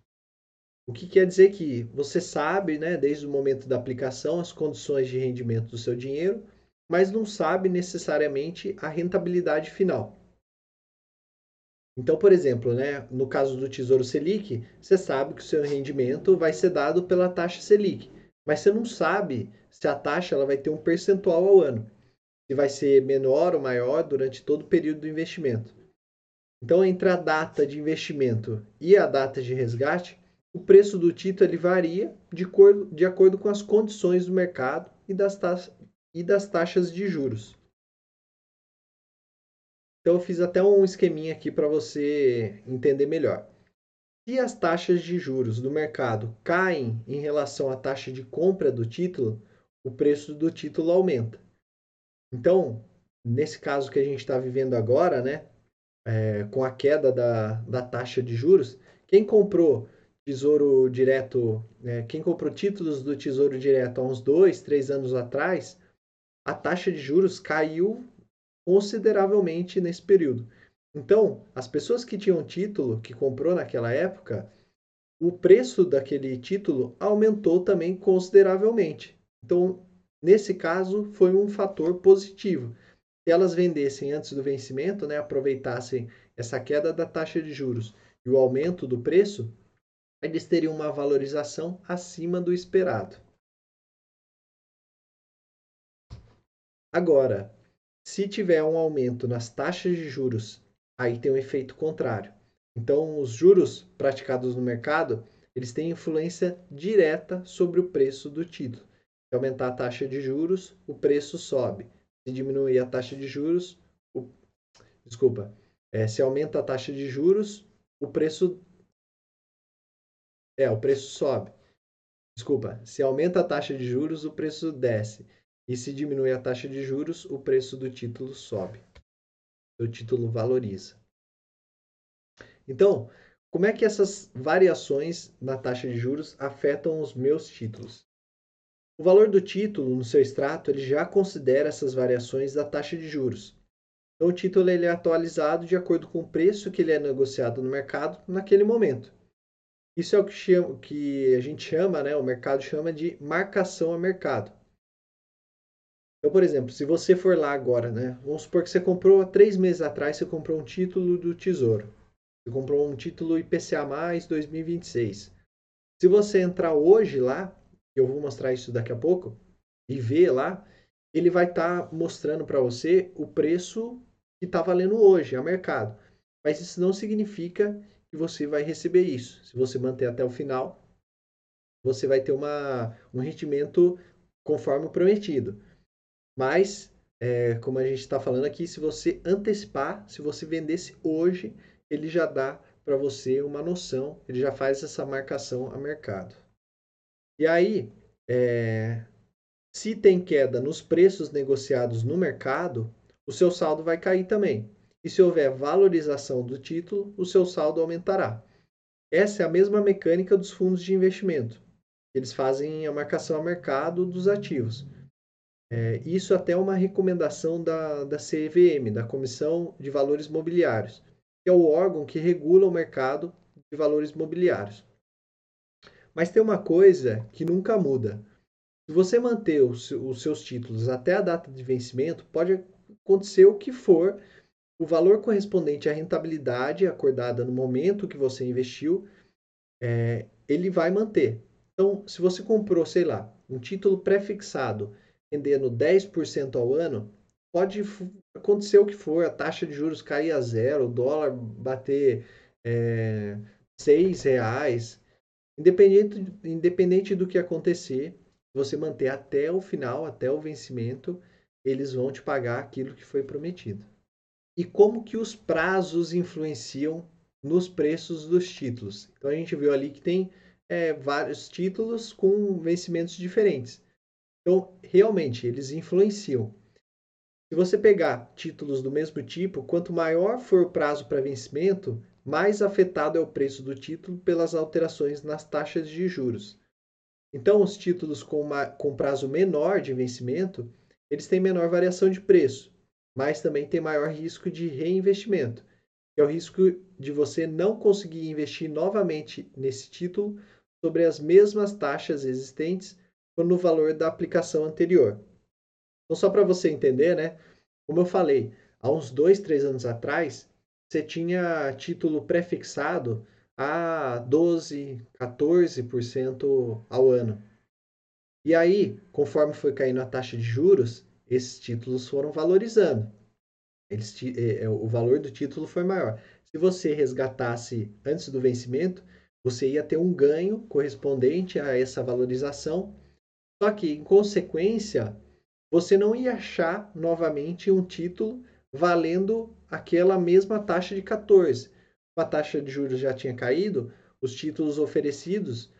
O que quer dizer que você sabe, né, desde o momento da aplicação, as condições de rendimento do seu dinheiro, mas não sabe necessariamente a rentabilidade final. Então, por exemplo, né, no caso do Tesouro Selic, você sabe que o seu rendimento vai ser dado pela taxa Selic, mas você não sabe se a taxa ela vai ter um percentual ao ano, se vai ser menor ou maior durante todo o período do investimento. Então, entre a data de investimento e a data de resgate, o preço do título ele varia de acordo, de acordo com as condições do mercado e das, e das taxas de juros. Então, eu fiz até um esqueminha aqui para você entender melhor. Se as taxas de juros do mercado caem em relação à taxa de compra do título, o preço do título aumenta. Então, nesse caso que a gente está vivendo agora, né, é, com a queda da, da taxa de juros, quem comprou Tesouro Direto, é, quem comprou títulos do Tesouro Direto há uns dois, três anos atrás, a taxa de juros caiu consideravelmente nesse período. Então, as pessoas que tinham título, que comprou naquela época, o preço daquele título aumentou também consideravelmente. Então, nesse caso, foi um fator positivo se elas vendessem antes do vencimento, né, aproveitassem essa queda da taxa de juros e o aumento do preço, eles teriam uma valorização acima do esperado. Agora, Se tiver um aumento nas taxas de juros, aí tem um efeito contrário. Então, os juros praticados no mercado, eles têm influência direta sobre o preço do título. Se aumentar a taxa de juros, o preço sobe. Se diminuir a taxa de juros, o... desculpa, é, se aumenta a taxa de juros, o preço é, o preço sobe. Desculpa, se aumenta a taxa de juros, o preço desce. E se diminui a taxa de juros, o preço do título sobe. O título valoriza. Então, como é que essas variações na taxa de juros afetam os meus títulos? O valor do título no seu extrato ele já considera essas variações da taxa de juros. Então, o título ele é atualizado de acordo com o preço que ele é negociado no mercado naquele momento. Isso é o que, chama, que a gente chama, né, o mercado chama de marcação a mercado. Então, por exemplo, se você for lá agora, né, vamos supor que você comprou há três meses atrás, você comprou um título do Tesouro. Você comprou um título IPCA+, 2026. Se você entrar hoje lá, eu vou mostrar isso daqui a pouco, e ver lá, ele vai estar tá mostrando para você o preço que está valendo hoje a mercado. Mas isso não significa que você vai receber isso. Se você manter até o final, você vai ter uma, um rendimento conforme prometido. Mas, é, como a gente está falando aqui, se você antecipar, se você vendesse hoje, ele já dá para você uma noção, ele já faz essa marcação a mercado. E aí, é, se tem queda nos preços negociados no mercado, o seu saldo vai cair também. E se houver valorização do título, o seu saldo aumentará. Essa é a mesma mecânica dos fundos de investimento. Eles fazem a marcação a mercado dos ativos. É, isso até é uma recomendação da, da CVM, da Comissão de Valores Mobiliários, que é o órgão que regula o mercado de valores mobiliários. Mas tem uma coisa que nunca muda. Se você manter os, os seus títulos até a data de vencimento, pode acontecer o que for, o valor correspondente à rentabilidade acordada no momento que você investiu, é, ele vai manter. Então, se você comprou, sei lá, um título pré-fixado rendendo 10% ao ano, pode acontecer o que for, a taxa de juros cair a zero, o dólar bater é, 6 reais, independente, independente do que acontecer, você manter até o final, até o vencimento, eles vão te pagar aquilo que foi prometido. E como que os prazos influenciam nos preços dos títulos? Então a gente viu ali que tem é, vários títulos com vencimentos diferentes. Então, realmente, eles influenciam. Se você pegar títulos do mesmo tipo, quanto maior for o prazo para vencimento, mais afetado é o preço do título pelas alterações nas taxas de juros. Então, os títulos com, uma, com prazo menor de vencimento, eles têm menor variação de preço, mas também tem maior risco de reinvestimento, que é o risco de você não conseguir investir novamente nesse título sobre as mesmas taxas existentes quando o valor da aplicação anterior. Então, só para você entender, né? Como eu falei, há uns dois, três anos atrás, você tinha título prefixado a 12, 14% ao ano. E aí, conforme foi caindo a taxa de juros, esses títulos foram valorizando. Eles, é, é, o valor do título foi maior. Se você resgatasse antes do vencimento, você ia ter um ganho correspondente a essa valorização. Só que, em consequência, você não ia achar novamente um título valendo aquela mesma taxa de 14 a taxa de juros já tinha caído, os títulos oferecidos,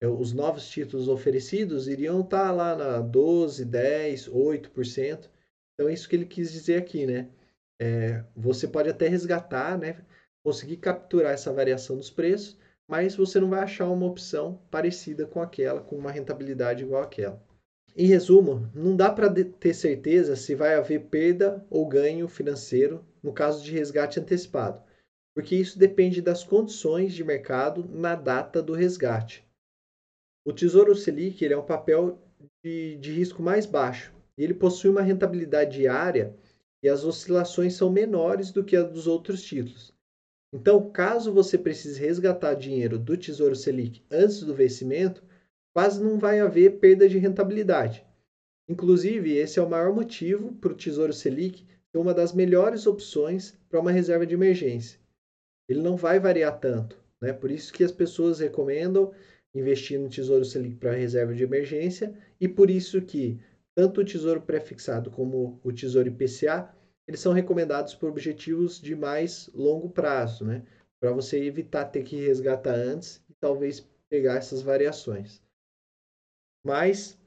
é, os novos títulos oferecidos iriam estar tá lá na 12, 10, 8%. Então é isso que ele quis dizer aqui, né? É, você pode até resgatar, né? Conseguir capturar essa variação dos preços, mas você não vai achar uma opção parecida com aquela, com uma rentabilidade igual àquela. Em resumo, não dá para ter certeza se vai haver perda ou ganho financeiro no caso de resgate antecipado porque isso depende das condições de mercado na data do resgate. O Tesouro Selic ele é um papel de, de risco mais baixo. Ele possui uma rentabilidade diária e as oscilações são menores do que a dos outros títulos. Então, caso você precise resgatar dinheiro do Tesouro Selic antes do vencimento, quase não vai haver perda de rentabilidade. Inclusive, esse é o maior motivo para o Tesouro Selic ser uma das melhores opções para uma reserva de emergência. Ele não vai variar tanto, né? Por isso que as pessoas recomendam investir no Tesouro Selic para reserva de emergência e por isso que tanto o Tesouro Prefixado como o Tesouro IPCA, eles são recomendados por objetivos de mais longo prazo, né? Para você evitar ter que resgatar antes e talvez pegar essas variações. Mas,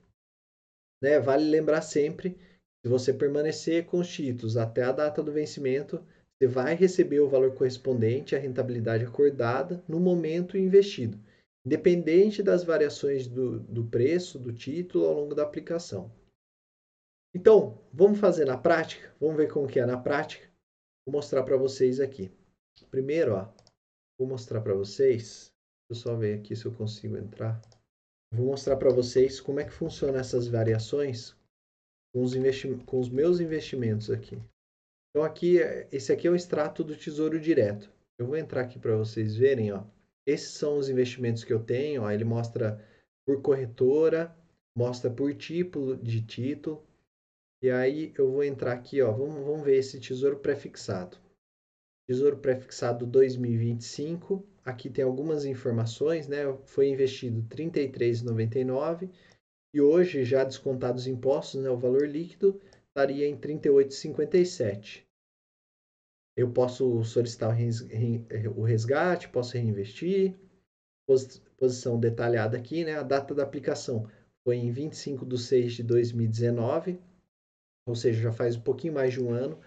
né, vale lembrar sempre, se você permanecer com os títulos até a data do vencimento, você vai receber o valor correspondente à rentabilidade acordada no momento investido, independente das variações do, do preço do título ao longo da aplicação. Então, vamos fazer na prática? Vamos ver como que é na prática? Vou mostrar para vocês aqui. Primeiro, ó, vou mostrar para vocês. Deixa eu só ver aqui se eu consigo entrar. Vou mostrar para vocês como é que funciona essas variações com os, com os meus investimentos aqui. Então aqui, esse aqui é o extrato do Tesouro Direto. Eu vou entrar aqui para vocês verem, ó. Esses são os investimentos que eu tenho, ó. Ele mostra por corretora, mostra por tipo de título, e aí eu vou entrar aqui, ó, vamos, vamos ver esse tesouro prefixado. Tesouro prefixado 2025, aqui tem algumas informações, né? Foi investido R$ 33,99 e hoje, já descontados os impostos, né, o valor líquido estaria em R$ 38,57. Eu posso solicitar o resgate, posso reinvestir. Posição detalhada aqui, né? A data da aplicação foi em 25 de 6 de 2019 ou seja, já faz um pouquinho mais de um ano.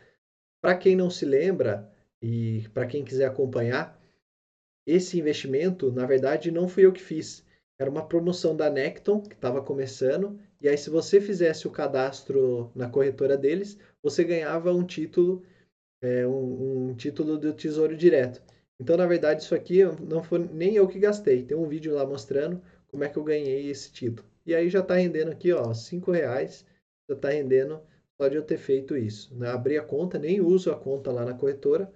Para quem não se lembra e para quem quiser acompanhar, esse investimento, na verdade, não fui eu que fiz. Era uma promoção da Necton, que estava começando, e aí se você fizesse o cadastro na corretora deles, você ganhava um título, é, um, um título do Tesouro Direto. Então, na verdade, isso aqui não foi nem eu que gastei. Tem um vídeo lá mostrando como é que eu ganhei esse título. E aí já está rendendo aqui, ó, cinco reais, já está rendendo de eu ter feito isso. Né? Abri a conta, nem uso a conta lá na corretora,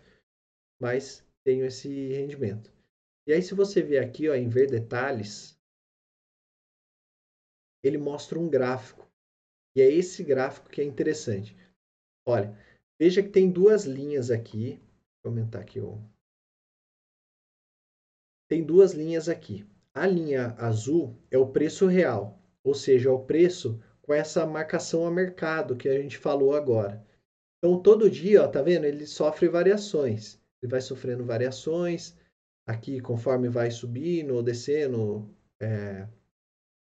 mas tenho esse rendimento. E aí, se você ver aqui ó, em ver detalhes, ele mostra um gráfico. E é esse gráfico que é interessante. Olha, veja que tem duas linhas aqui. Vou aumentar aqui o. Tem duas linhas aqui. A linha azul é o preço real, ou seja, é o preço com essa marcação a mercado que a gente falou agora. Então, todo dia, ó, tá vendo? Ele sofre variações. Ele vai sofrendo variações. Aqui, conforme vai subindo ou descendo é,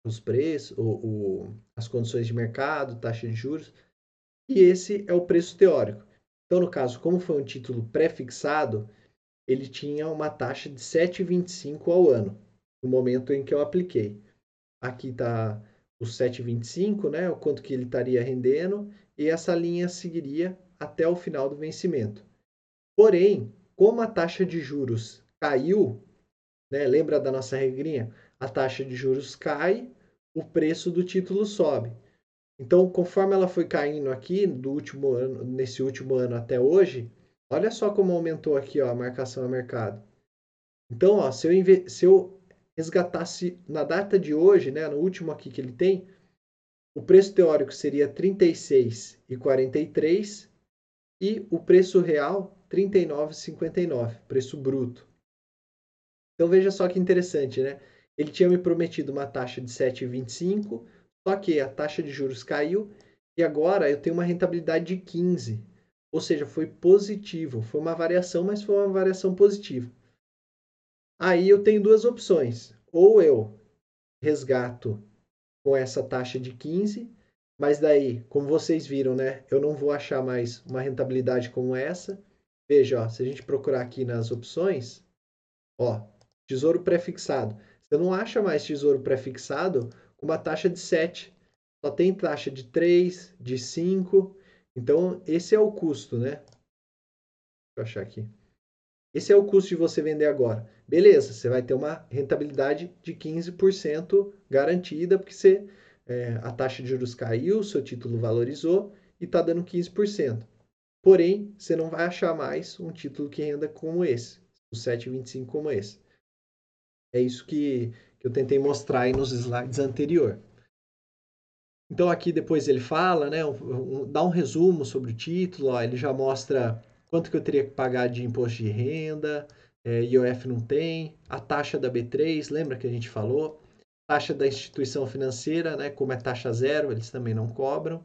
os preços, o, as condições de mercado, taxa de juros. E esse é o preço teórico. Então, no caso, como foi um título pré-fixado, ele tinha uma taxa de 7,25 ao ano, no momento em que eu apliquei. Aqui está os 7,25, né, o quanto que ele estaria rendendo, e essa linha seguiria até o final do vencimento. Porém, como a taxa de juros caiu, né, lembra da nossa regrinha? A taxa de juros cai, o preço do título sobe. Então, conforme ela foi caindo aqui do último ano, nesse último ano até hoje, olha só como aumentou aqui ó, a marcação a mercado. Então, ó, se, eu, se eu resgatasse na data de hoje, né, no último aqui que ele tem, o preço teórico seria 36,43 e o preço real 39,59, preço bruto. Então veja só que interessante, né? Ele tinha me prometido uma taxa de 7,25, só que a taxa de juros caiu e agora eu tenho uma rentabilidade de 15. Ou seja, foi positivo, foi uma variação, mas foi uma variação positiva. Aí eu tenho duas opções. Ou eu resgato com essa taxa de 15, mas daí, como vocês viram, né, eu não vou achar mais uma rentabilidade como essa. Veja, ó, se a gente procurar aqui nas opções, ó, tesouro prefixado. Você não acha mais tesouro prefixado com uma taxa de 7. Só tem taxa de 3, de 5. Então, esse é o custo, né? Deixa eu achar aqui. Esse é o custo de você vender agora. Beleza, você vai ter uma rentabilidade de 15% garantida, porque você, é, a taxa de juros caiu, seu título valorizou e está dando 15%. Porém, você não vai achar mais um título que renda como esse, o 7,25 como esse. É isso que, que eu tentei mostrar aí nos slides anterior. Então aqui depois ele fala, né, um, um, dá um resumo sobre o título, ó, ele já mostra quanto que eu teria que pagar de imposto de renda, é, IOF não tem, a taxa da B3, lembra que a gente falou? Taxa da instituição financeira, né, como é taxa zero, eles também não cobram.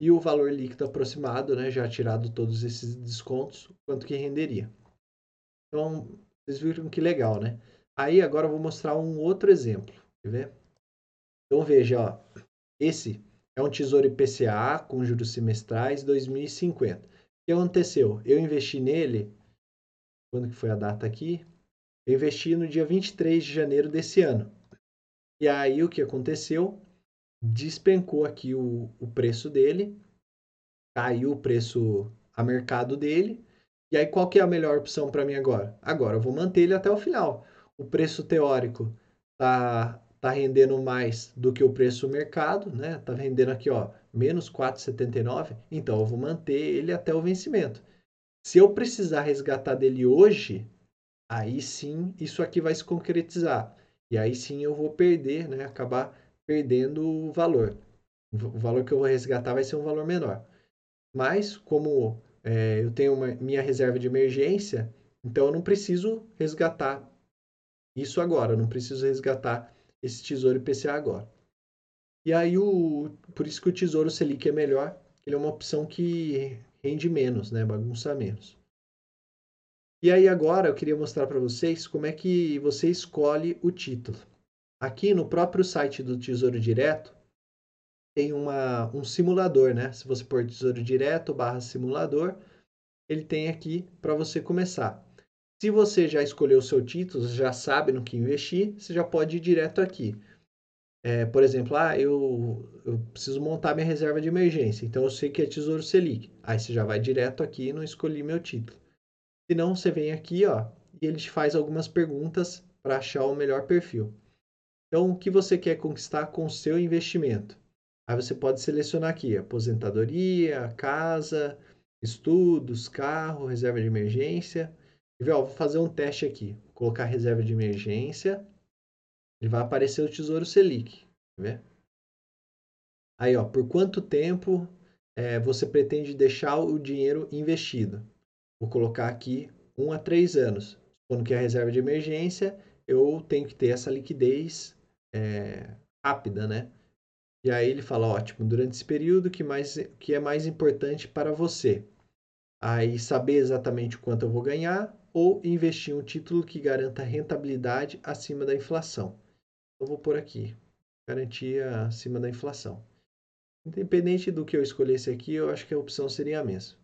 E o valor líquido aproximado, né, já tirado todos esses descontos, quanto que renderia. Então, vocês viram que legal, né? Aí agora eu vou mostrar um outro exemplo, quer ver? Então veja, ó, esse é um Tesouro IPCA com juros semestrais 2050. O que aconteceu? Eu investi nele, quando que foi a data aqui? Eu investi no dia 23 de janeiro desse ano. E aí o que aconteceu? Despencou aqui o, o preço dele, caiu o preço a mercado dele. E aí qual que é a melhor opção para mim agora? Agora eu vou manter ele até o final. O preço teórico tá tá rendendo mais do que o preço mercado, né? Tá rendendo aqui, ó, menos 4,79. Então eu vou manter ele até o vencimento. Se eu precisar resgatar dele hoje, aí sim isso aqui vai se concretizar. E aí sim eu vou perder, né? Acabar perdendo o valor. O valor que eu vou resgatar vai ser um valor menor. Mas, como é, eu tenho uma, minha reserva de emergência, então eu não preciso resgatar isso agora, eu não preciso resgatar esse Tesouro IPCA agora. E aí, o, por isso que o Tesouro Selic é melhor, ele é uma opção que rende menos, né? bagunça menos. E aí agora eu queria mostrar para vocês como é que você escolhe o título. Aqui no próprio site do Tesouro Direto tem uma, um simulador, né? Se você pôr Tesouro Direto barra simulador, ele tem aqui para você começar. Se você já escolheu o seu título, já sabe no que investir, você já pode ir direto aqui. É, por exemplo, ah, eu, eu preciso montar minha reserva de emergência, então eu sei que é Tesouro Selic. Aí você já vai direto aqui e não escolhi meu título. Se não, você vem aqui ó, e ele te faz algumas perguntas para achar o melhor perfil. Então, o que você quer conquistar com o seu investimento? Aí você pode selecionar aqui aposentadoria, casa, estudos, carro, reserva de emergência. E, vou fazer um teste aqui. Vou colocar reserva de emergência. Ele vai aparecer o Tesouro Selic. Ver? Aí, ó, por quanto tempo é, você pretende deixar o dinheiro investido? Vou colocar aqui 1 um a 3 anos. Quando que é a reserva de emergência, eu tenho que ter essa liquidez é, rápida, né? E aí ele fala, ótimo, durante esse período, que, mais, que é mais importante para você? Aí saber exatamente quanto eu vou ganhar, ou investir em um título que garanta rentabilidade acima da inflação. Eu vou por aqui, garantia acima da inflação. Independente do que eu escolhesse aqui, eu acho que a opção seria a mesma.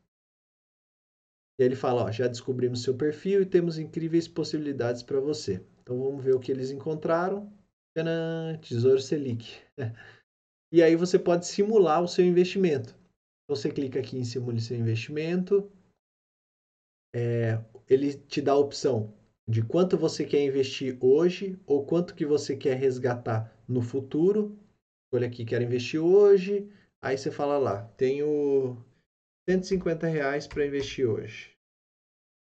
E aí ele fala, ó, já descobrimos seu perfil e temos incríveis possibilidades para você. Então vamos ver o que eles encontraram. Tcharam, Tesouro Selic. e aí você pode simular o seu investimento. Então você clica aqui em simule seu investimento. É, ele te dá a opção de quanto você quer investir hoje ou quanto que você quer resgatar no futuro. Olha aqui, quero investir hoje. Aí você fala lá, tenho 150 reais para investir hoje.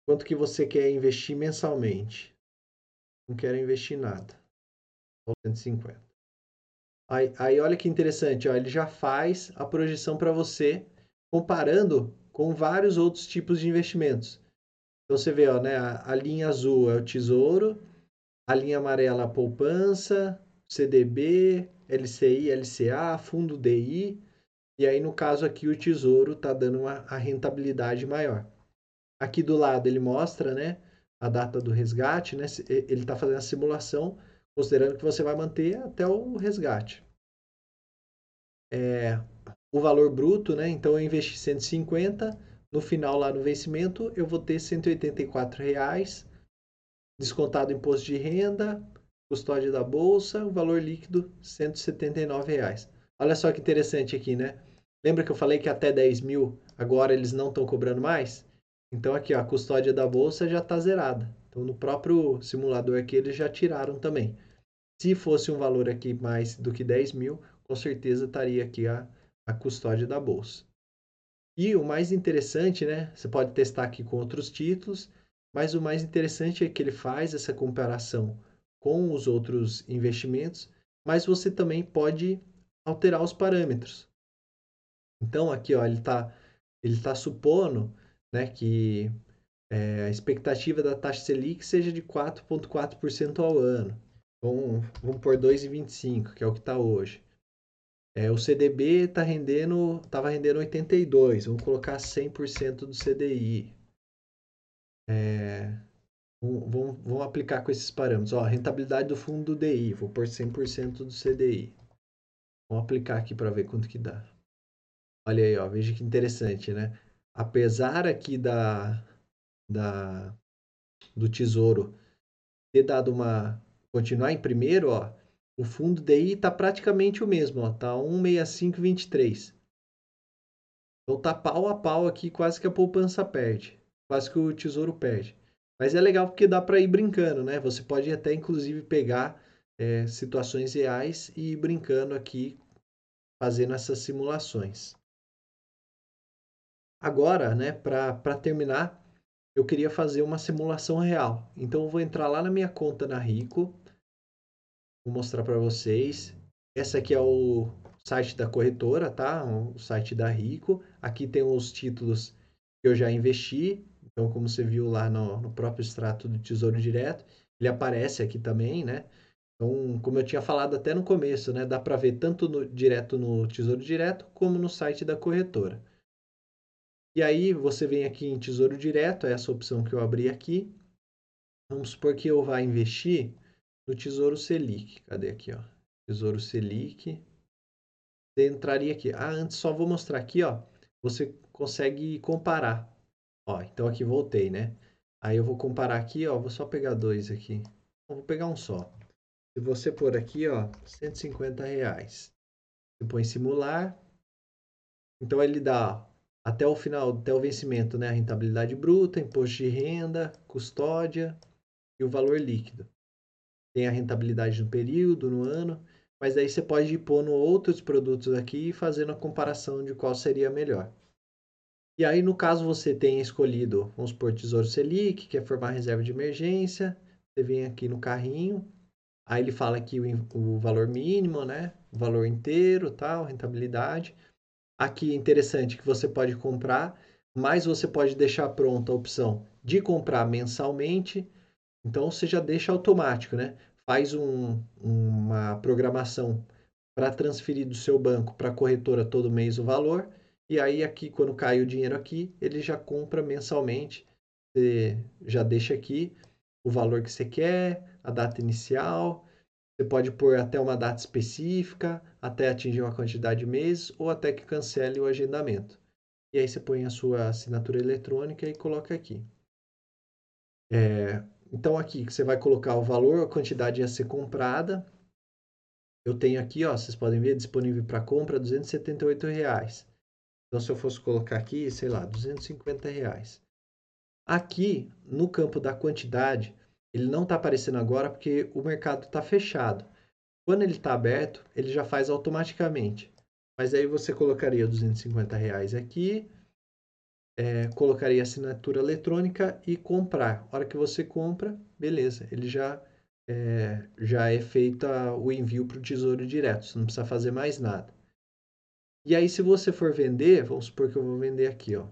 Quanto que você quer investir mensalmente? Não quero investir nada. 150. Aí, aí olha que interessante, ó, ele já faz a projeção para você, comparando com vários outros tipos de investimentos. Então você vê, ó, né, a, a linha azul é o tesouro, a linha amarela a poupança, CDB, LCI, LCA, fundo DI, e aí no caso aqui o tesouro está dando uma, a rentabilidade maior. Aqui do lado ele mostra, né, a data do resgate, né, ele está fazendo a simulação considerando que você vai manter até o resgate. É, o valor bruto, né, então eu investi 150 no final, lá no vencimento, eu vou ter 184 reais, descontado imposto de renda, custódia da bolsa, o valor líquido 179 reais. Olha só que interessante aqui, né? Lembra que eu falei que até 10 mil agora eles não estão cobrando mais? Então aqui ó, a custódia da bolsa já está zerada. Então no próprio simulador aqui eles já tiraram também. Se fosse um valor aqui mais do que 10 mil, com certeza estaria aqui a, a custódia da bolsa. E o mais interessante, né? Você pode testar aqui com outros títulos, mas o mais interessante é que ele faz essa comparação com os outros investimentos, mas você também pode alterar os parâmetros. Então aqui ó, ele está ele tá supondo né, que é, a expectativa da taxa Selic seja de 4,4% ao ano. Então, vamos por 2,25, que é o que está hoje. É, o CDB tá rendendo, estava rendendo 82, vamos colocar 100% do CDI. É, vamos, vamos, aplicar com esses parâmetros. Ó, rentabilidade do fundo do DI, vou por 100% do CDI. Vamos aplicar aqui para ver quanto que dá. Olha aí, ó, veja que interessante, né? Apesar aqui da, da do Tesouro ter dado uma continuar em primeiro, ó, o fundo DI está praticamente o mesmo, ó, tá 16523. Então tá pau a pau aqui, quase que a poupança perde, quase que o Tesouro perde. Mas é legal porque dá para ir brincando, né? Você pode até inclusive pegar é, situações reais e ir brincando aqui, fazendo essas simulações. Agora, né, para terminar, eu queria fazer uma simulação real. Então eu vou entrar lá na minha conta na Rico, vou mostrar para vocês. Essa aqui é o site da corretora, tá? O site da Rico. Aqui tem os títulos que eu já investi. Então, como você viu lá no, no próprio extrato do Tesouro Direto, ele aparece aqui também, né? Então, como eu tinha falado até no começo, né, dá para ver tanto no, direto no Tesouro Direto como no site da corretora. E aí você vem aqui em Tesouro Direto, é essa opção que eu abri aqui. Vamos supor que eu vá investir no Tesouro Selic. Cadê aqui, ó? Tesouro Selic. Você entraria aqui. Ah, antes só vou mostrar aqui, ó. Você consegue comparar. Ó, então aqui voltei, né? Aí eu vou comparar aqui, ó. Vou só pegar dois aqui. Vou pegar um só. Se você pôr aqui, ó, 150 reais. Você põe simular. Então ele dá até o final, até o vencimento, né? A rentabilidade bruta, imposto de renda, custódia e o valor líquido. Tem a rentabilidade no período, no ano, mas aí você pode ir pondo outros produtos aqui e fazendo a comparação de qual seria melhor. E aí, no caso, você tenha escolhido, vamos supor, Tesouro Selic, que é formar reserva de emergência, você vem aqui no carrinho, aí ele fala aqui o, o valor mínimo, né? O valor inteiro, tal, rentabilidade. Aqui é interessante que você pode comprar, mas você pode deixar pronta a opção de comprar mensalmente. Então você já deixa automático, né? Faz um, uma programação para transferir do seu banco para a corretora todo mês o valor. E aí aqui, quando cai o dinheiro aqui, ele já compra mensalmente. Você já deixa aqui o valor que você quer, a data inicial, você pode pôr até uma data específica, até atingir uma quantidade de meses ou até que cancele o agendamento. E aí você põe a sua assinatura eletrônica e coloca aqui. É, então aqui você vai colocar o valor, a quantidade a ser comprada. Eu tenho aqui, ó, vocês podem ver, disponível para compra 278 reais. Então se eu fosse colocar aqui, sei lá, 250 reais. Aqui, no campo da quantidade, ele não está aparecendo agora porque o mercado está fechado. Quando ele está aberto, ele já faz automaticamente. Mas aí você colocaria 250 reais aqui, é, colocaria assinatura eletrônica e comprar. A hora que você compra, beleza, ele já é, já é feito o envio para o tesouro direto. Você não precisa fazer mais nada. E aí, se você for vender, vamos supor que eu vou vender aqui, ó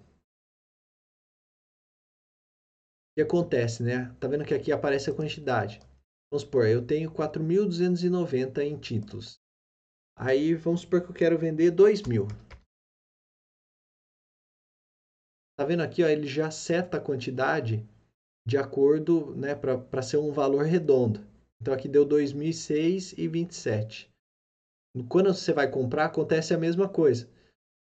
que acontece, né? Tá vendo que aqui aparece a quantidade. Vamos supor, eu tenho 4.290 em títulos. Aí vamos supor que eu quero vender 2.000. Tá vendo aqui, ó, ele já seta a quantidade de acordo, né, para ser um valor redondo. Então aqui deu 2006 e 27. Quando você vai comprar, acontece a mesma coisa.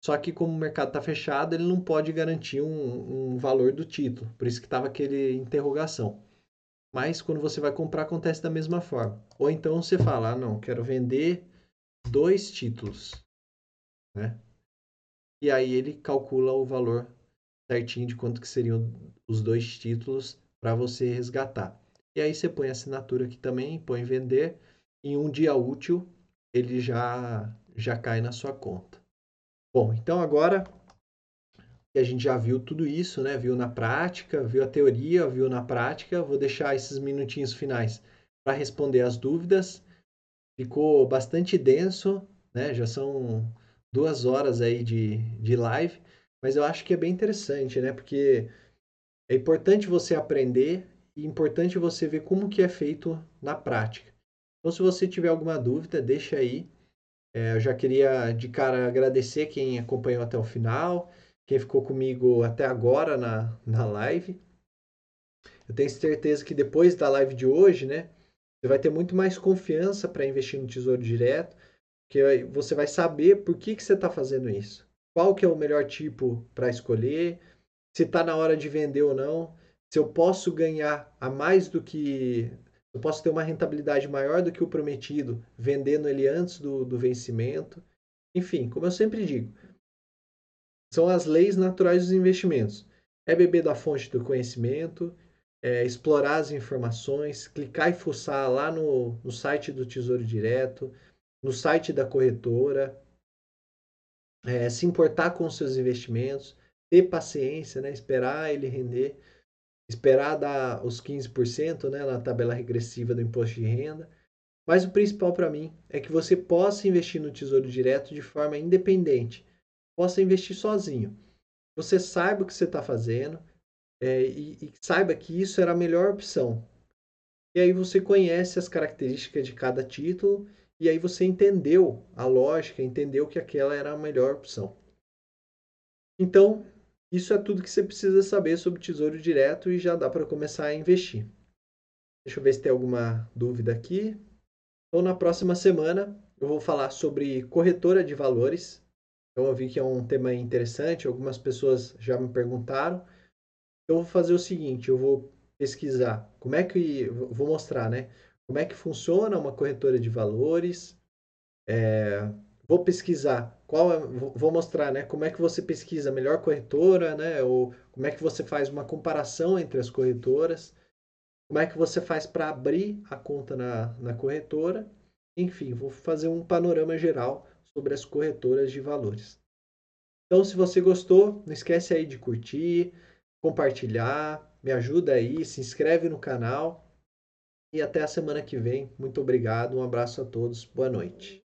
Só que como o mercado está fechado, ele não pode garantir um, um valor do título. Por isso que estava aquele interrogação. Mas quando você vai comprar, acontece da mesma forma. Ou então você fala, ah, não, quero vender dois títulos. Né? E aí ele calcula o valor certinho de quanto que seriam os dois títulos para você resgatar. E aí você põe a assinatura aqui também, põe vender. Em um dia útil, ele já, já cai na sua conta. Bom, então agora que a gente já viu tudo isso, né? Viu na prática, viu a teoria, viu na prática, vou deixar esses minutinhos finais para responder as dúvidas. Ficou bastante denso, né? Já são duas horas aí de, de live, mas eu acho que é bem interessante, né? Porque é importante você aprender e é importante você ver como que é feito na prática. Então, se você tiver alguma dúvida, deixa aí. É, eu já queria de cara agradecer quem acompanhou até o final, quem ficou comigo até agora na, na live. Eu tenho certeza que depois da live de hoje, né, você vai ter muito mais confiança para investir no Tesouro Direto, porque você vai saber por que, que você está fazendo isso. Qual que é o melhor tipo para escolher, se está na hora de vender ou não, se eu posso ganhar a mais do que eu posso ter uma rentabilidade maior do que o prometido, vendendo ele antes do, do vencimento. Enfim, como eu sempre digo, são as leis naturais dos investimentos. É beber da fonte do conhecimento, é explorar as informações, clicar e fuçar lá no, no site do Tesouro Direto, no site da corretora, é, se importar com os seus investimentos, ter paciência, né, esperar ele render esperar dar os 15% né, na tabela regressiva do imposto de renda. Mas o principal para mim é que você possa investir no Tesouro Direto de forma independente, possa investir sozinho. Você saiba o que você está fazendo é, e, e saiba que isso era a melhor opção. E aí você conhece as características de cada título e aí você entendeu a lógica, entendeu que aquela era a melhor opção. Então, isso é tudo que você precisa saber sobre Tesouro Direto e já dá para começar a investir. Deixa eu ver se tem alguma dúvida aqui. Então, na próxima semana, eu vou falar sobre corretora de valores. Então, eu vi que é um tema interessante, algumas pessoas já me perguntaram. Então, eu vou fazer o seguinte: eu vou pesquisar como é que. Vou mostrar, né? Como é que funciona uma corretora de valores. É, vou pesquisar qual é, vou mostrar, né, como é que você pesquisa a melhor corretora, né, ou como é que você faz uma comparação entre as corretoras, como é que você faz para abrir a conta na, na corretora, enfim, vou fazer um panorama geral sobre as corretoras de valores. Então, se você gostou, não esquece aí de curtir, compartilhar, me ajuda aí, se inscreve no canal e até a semana que vem. Muito obrigado, um abraço a todos, boa noite.